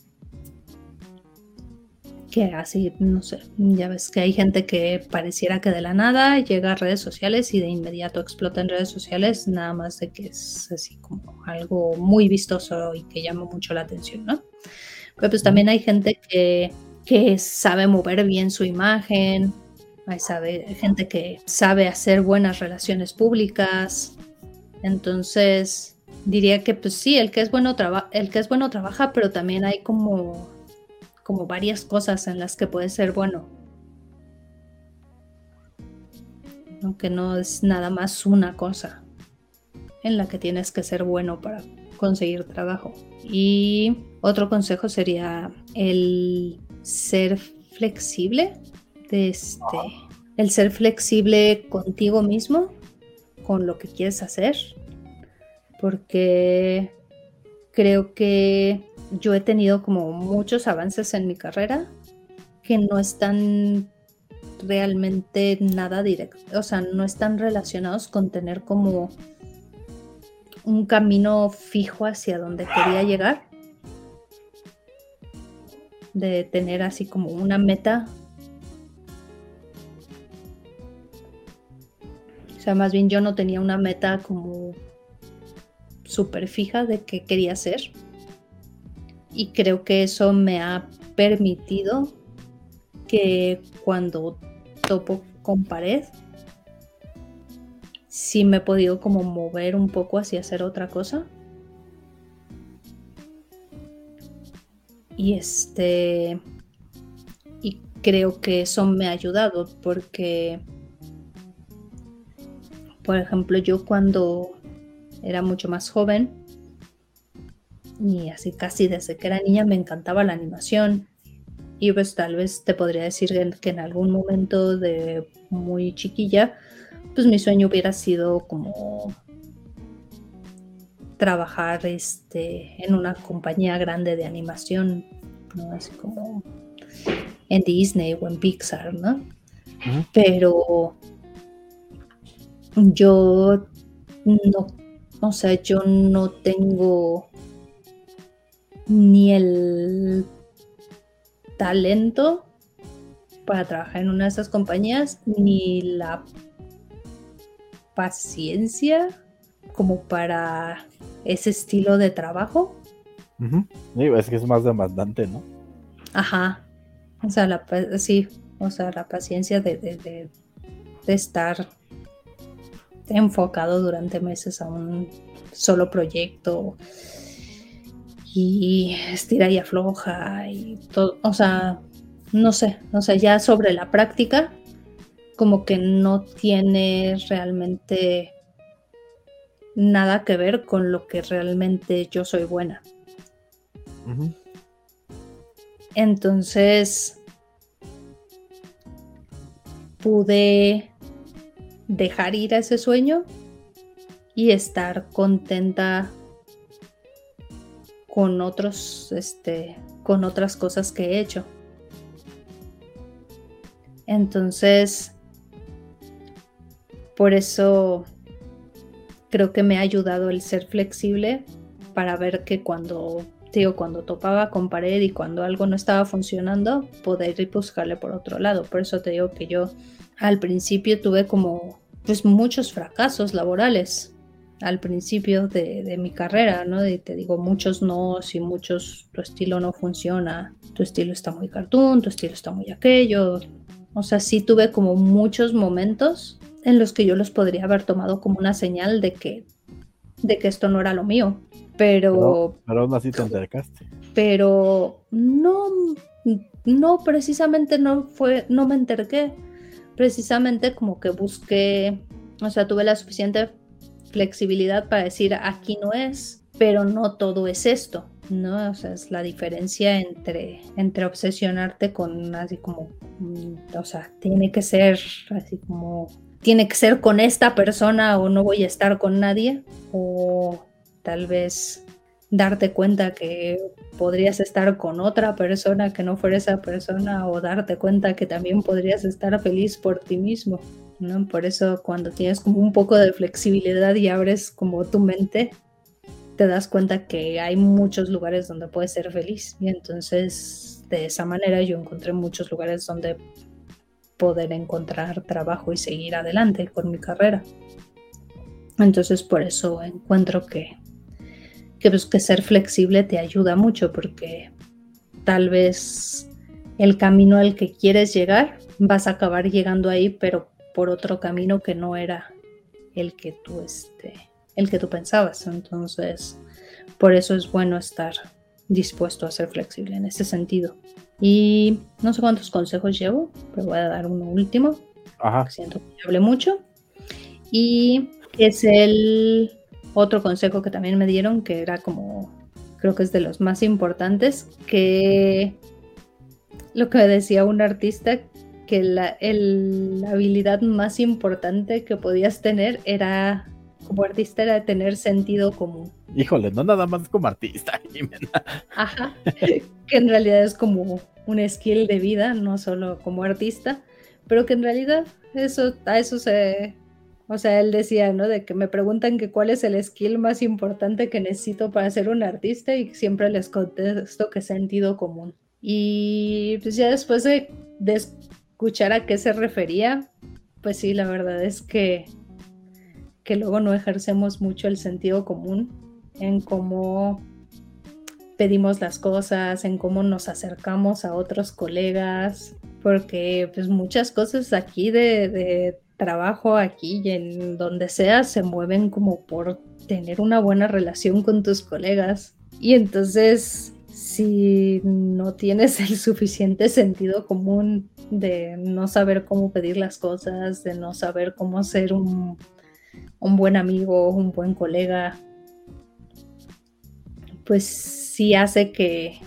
Speaker 2: que así, no sé, ya ves que hay gente que pareciera que de la nada llega a redes sociales y de inmediato explota en redes sociales, nada más de que es así como algo muy vistoso y que llama mucho la atención, ¿no? Pero pues también hay gente que, que sabe mover bien su imagen, hay gente que sabe hacer buenas relaciones públicas, entonces diría que pues sí, el que es bueno, el que es bueno trabaja, pero también hay como como varias cosas en las que puede ser bueno. Aunque no es nada más una cosa en la que tienes que ser bueno para conseguir trabajo. Y otro consejo sería el ser flexible, este, el ser flexible contigo mismo, con lo que quieres hacer, porque creo que yo he tenido como muchos avances en mi carrera que no están realmente nada directo, o sea, no están relacionados con tener como un camino fijo hacia donde quería llegar, de tener así como una meta. O sea, más bien yo no tenía una meta como súper fija de qué quería ser y creo que eso me ha permitido que cuando topo con pared, sí me he podido como mover un poco hacia hacer otra cosa. Y este. Y creo que eso me ha ayudado porque. Por ejemplo, yo cuando era mucho más joven, y así casi desde que era niña me encantaba la animación. Y pues tal vez te podría decir que en algún momento de muy chiquilla, pues mi sueño hubiera sido como trabajar este, en una compañía grande de animación, ¿no? Así como en Disney o en Pixar, ¿no? Pero yo no, o sea, yo no tengo ni el talento para trabajar en una de esas compañías, ni la paciencia como para ese estilo de trabajo.
Speaker 1: es que es más demandante, ¿no?
Speaker 2: Ajá. O sea, la, sí, o sea, la paciencia de, de, estar enfocado durante meses a un solo proyecto y estira y afloja y todo, o sea, no sé, o sea, ya sobre la práctica, como que no tiene realmente nada que ver con lo que realmente yo soy buena. Entonces pude dejar ir a ese sueño y estar contenta con otros, este, con otras cosas que he hecho. Entonces, por eso creo que me ha ayudado el ser flexible para ver que cuando, digo, cuando topaba con pared y cuando algo no estaba funcionando, poder ir buscarle por otro lado. Por eso te digo que yo al principio tuve como pues muchos fracasos laborales al principio de, mi carrera, ¿no? Y te digo, muchos no, si muchos, tu estilo no funciona, tu estilo está muy cartoon, tu estilo está muy aquello. O sea, sí tuve como muchos momentos en los que yo los podría haber tomado como una señal de que, de que esto no era lo mío. Pero.
Speaker 1: Pero, aún así te acercaste.
Speaker 2: Pero no, no, precisamente no fue, no me enterqué. Precisamente como que busqué, o sea, tuve la suficiente flexibilidad para decir aquí no es, pero no todo es esto, ¿no? O sea, es la diferencia entre, entre obsesionarte con así como, mm, o sea, tiene que ser así como, tiene que ser con esta persona o no voy a estar con nadie, o tal vez darte cuenta que podrías estar con otra persona que no fuera esa persona o darte cuenta que también podrías estar feliz por ti mismo, ¿no? Por eso cuando tienes como un poco de flexibilidad y abres como tu mente, te das cuenta que hay muchos lugares donde puedes ser feliz y entonces de esa manera yo encontré muchos lugares donde poder encontrar trabajo y seguir adelante con mi carrera. Entonces por eso encuentro que que, pues, que ser flexible te ayuda mucho porque tal vez el camino al que quieres llegar vas a acabar llegando ahí, pero por otro camino que no era el que tú este, el que tú pensabas. Entonces, por eso es bueno estar dispuesto a ser flexible en ese sentido. Y no sé cuántos consejos llevo, pero voy a dar uno último. Ajá. Siento que hablé mucho. Y es el otro consejo que también me dieron, que era como, creo que es de los más importantes, que lo que decía un artista, que la, habilidad más importante que podías tener era, como artista, era tener sentido común.
Speaker 1: Híjole, no nada más como artista,
Speaker 2: Ajá, que en realidad es como un skill de vida, no solo como artista, pero que en realidad eso, a eso se, o sea, él decía, ¿no? De que me preguntan que cuál es el skill más importante que necesito para ser un artista y siempre les contesto que sentido común. Y pues ya después de, escuchar a qué se refería, pues sí, la verdad es que, que luego no ejercemos mucho el sentido común en cómo pedimos las cosas, en cómo nos acercamos a otros colegas, porque pues muchas cosas aquí de trabajo aquí y en donde sea se mueven como por tener una buena relación con tus colegas. Y entonces, si no tienes el suficiente sentido común de no saber cómo pedir las cosas, de no saber cómo ser un, un buen amigo, un buen colega, pues sí hace que,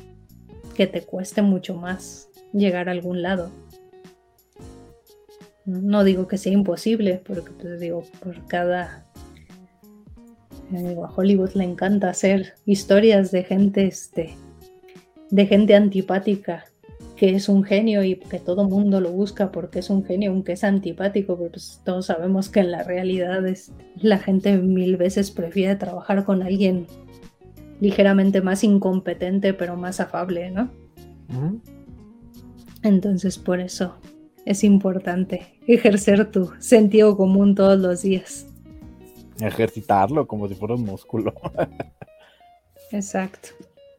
Speaker 2: que te cueste mucho más llegar a algún lado. No digo que sea imposible, porque pues digo, por cada... a Hollywood le encanta hacer historias de gente, este, de gente antipática que es un genio y que todo mundo lo busca porque es un genio, aunque es antipático, pero pues todos sabemos que en la realidad es, la gente mil veces prefiere trabajar con alguien ligeramente más incompetente pero más afable, ¿no? Entonces por eso es importante ejercer tu sentido común todos los días.
Speaker 1: ejercitarlo como si fuera un músculo.
Speaker 2: Exacto.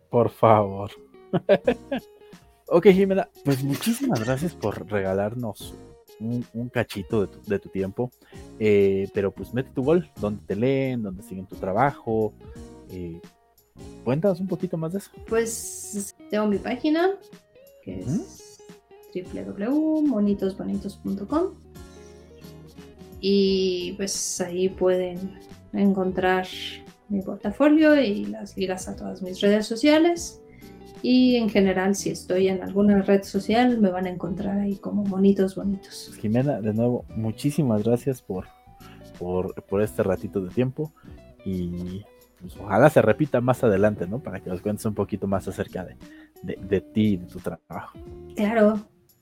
Speaker 1: Por favor. ok, Jimena, pues muchísimas gracias por regalarnos un, cachito de tu, tiempo. Eh, pero pues mete tu gol, donde te leen, donde siguen tu trabajo. Eh, cuéntanos un poquito más de eso.
Speaker 2: Pues tengo mi página, que es www.monitosbonitos.com. Y pues ahí pueden encontrar mi portafolio y las ligas a todas mis redes sociales. Y en general, si estoy en alguna red social, me van a encontrar ahí como monitos bonitos.
Speaker 1: Jimena, de nuevo, muchísimas gracias por, por, este ratito de tiempo. Y pues, ojalá se repita más adelante, ¿no? Para que nos cuentes un poquito más acerca de, de ti y de tu trabajo.
Speaker 2: Claro,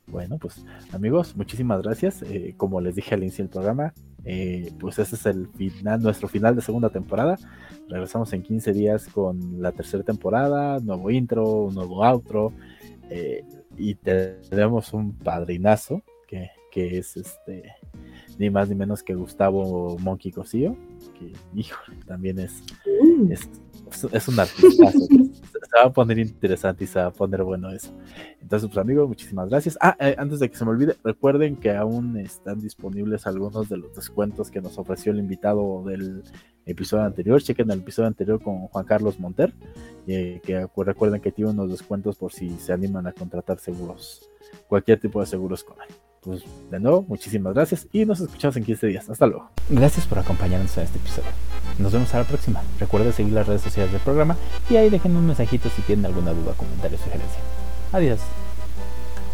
Speaker 1: bueno, pues amigos, muchísimas gracias. Eh, como les dije al inicio del programa, eh, pues este es el final, nuestro final de segunda temporada. Regresamos en 15 días con la tercera temporada, nuevo intro, nuevo outro. Eh, y tenemos un padrinazo que, que, es este ni más ni menos que Gustavo Monkey Cosío, que hijo, también es, uh. es, es un artista se va a poner interesante y se va a poner bueno eso. Entonces, pues amigos, muchísimas gracias. Ah, eh, antes de que se me olvide, recuerden que aún están disponibles algunos de los descuentos que nos ofreció el invitado del episodio anterior. Chequen el episodio anterior con Juan Carlos Monter, eh, que recuerden que tiene unos descuentos por si se animan a contratar seguros, cualquier tipo de seguros con él pues de nuevo, muchísimas gracias y nos escuchamos en 15 días. Hasta luego. Gracias por acompañarnos en este episodio. Nos vemos a la próxima. Recuerda seguir las redes sociales del programa y ahí dejen un mensajito si tienen alguna duda, comentario o sugerencia. Adiós.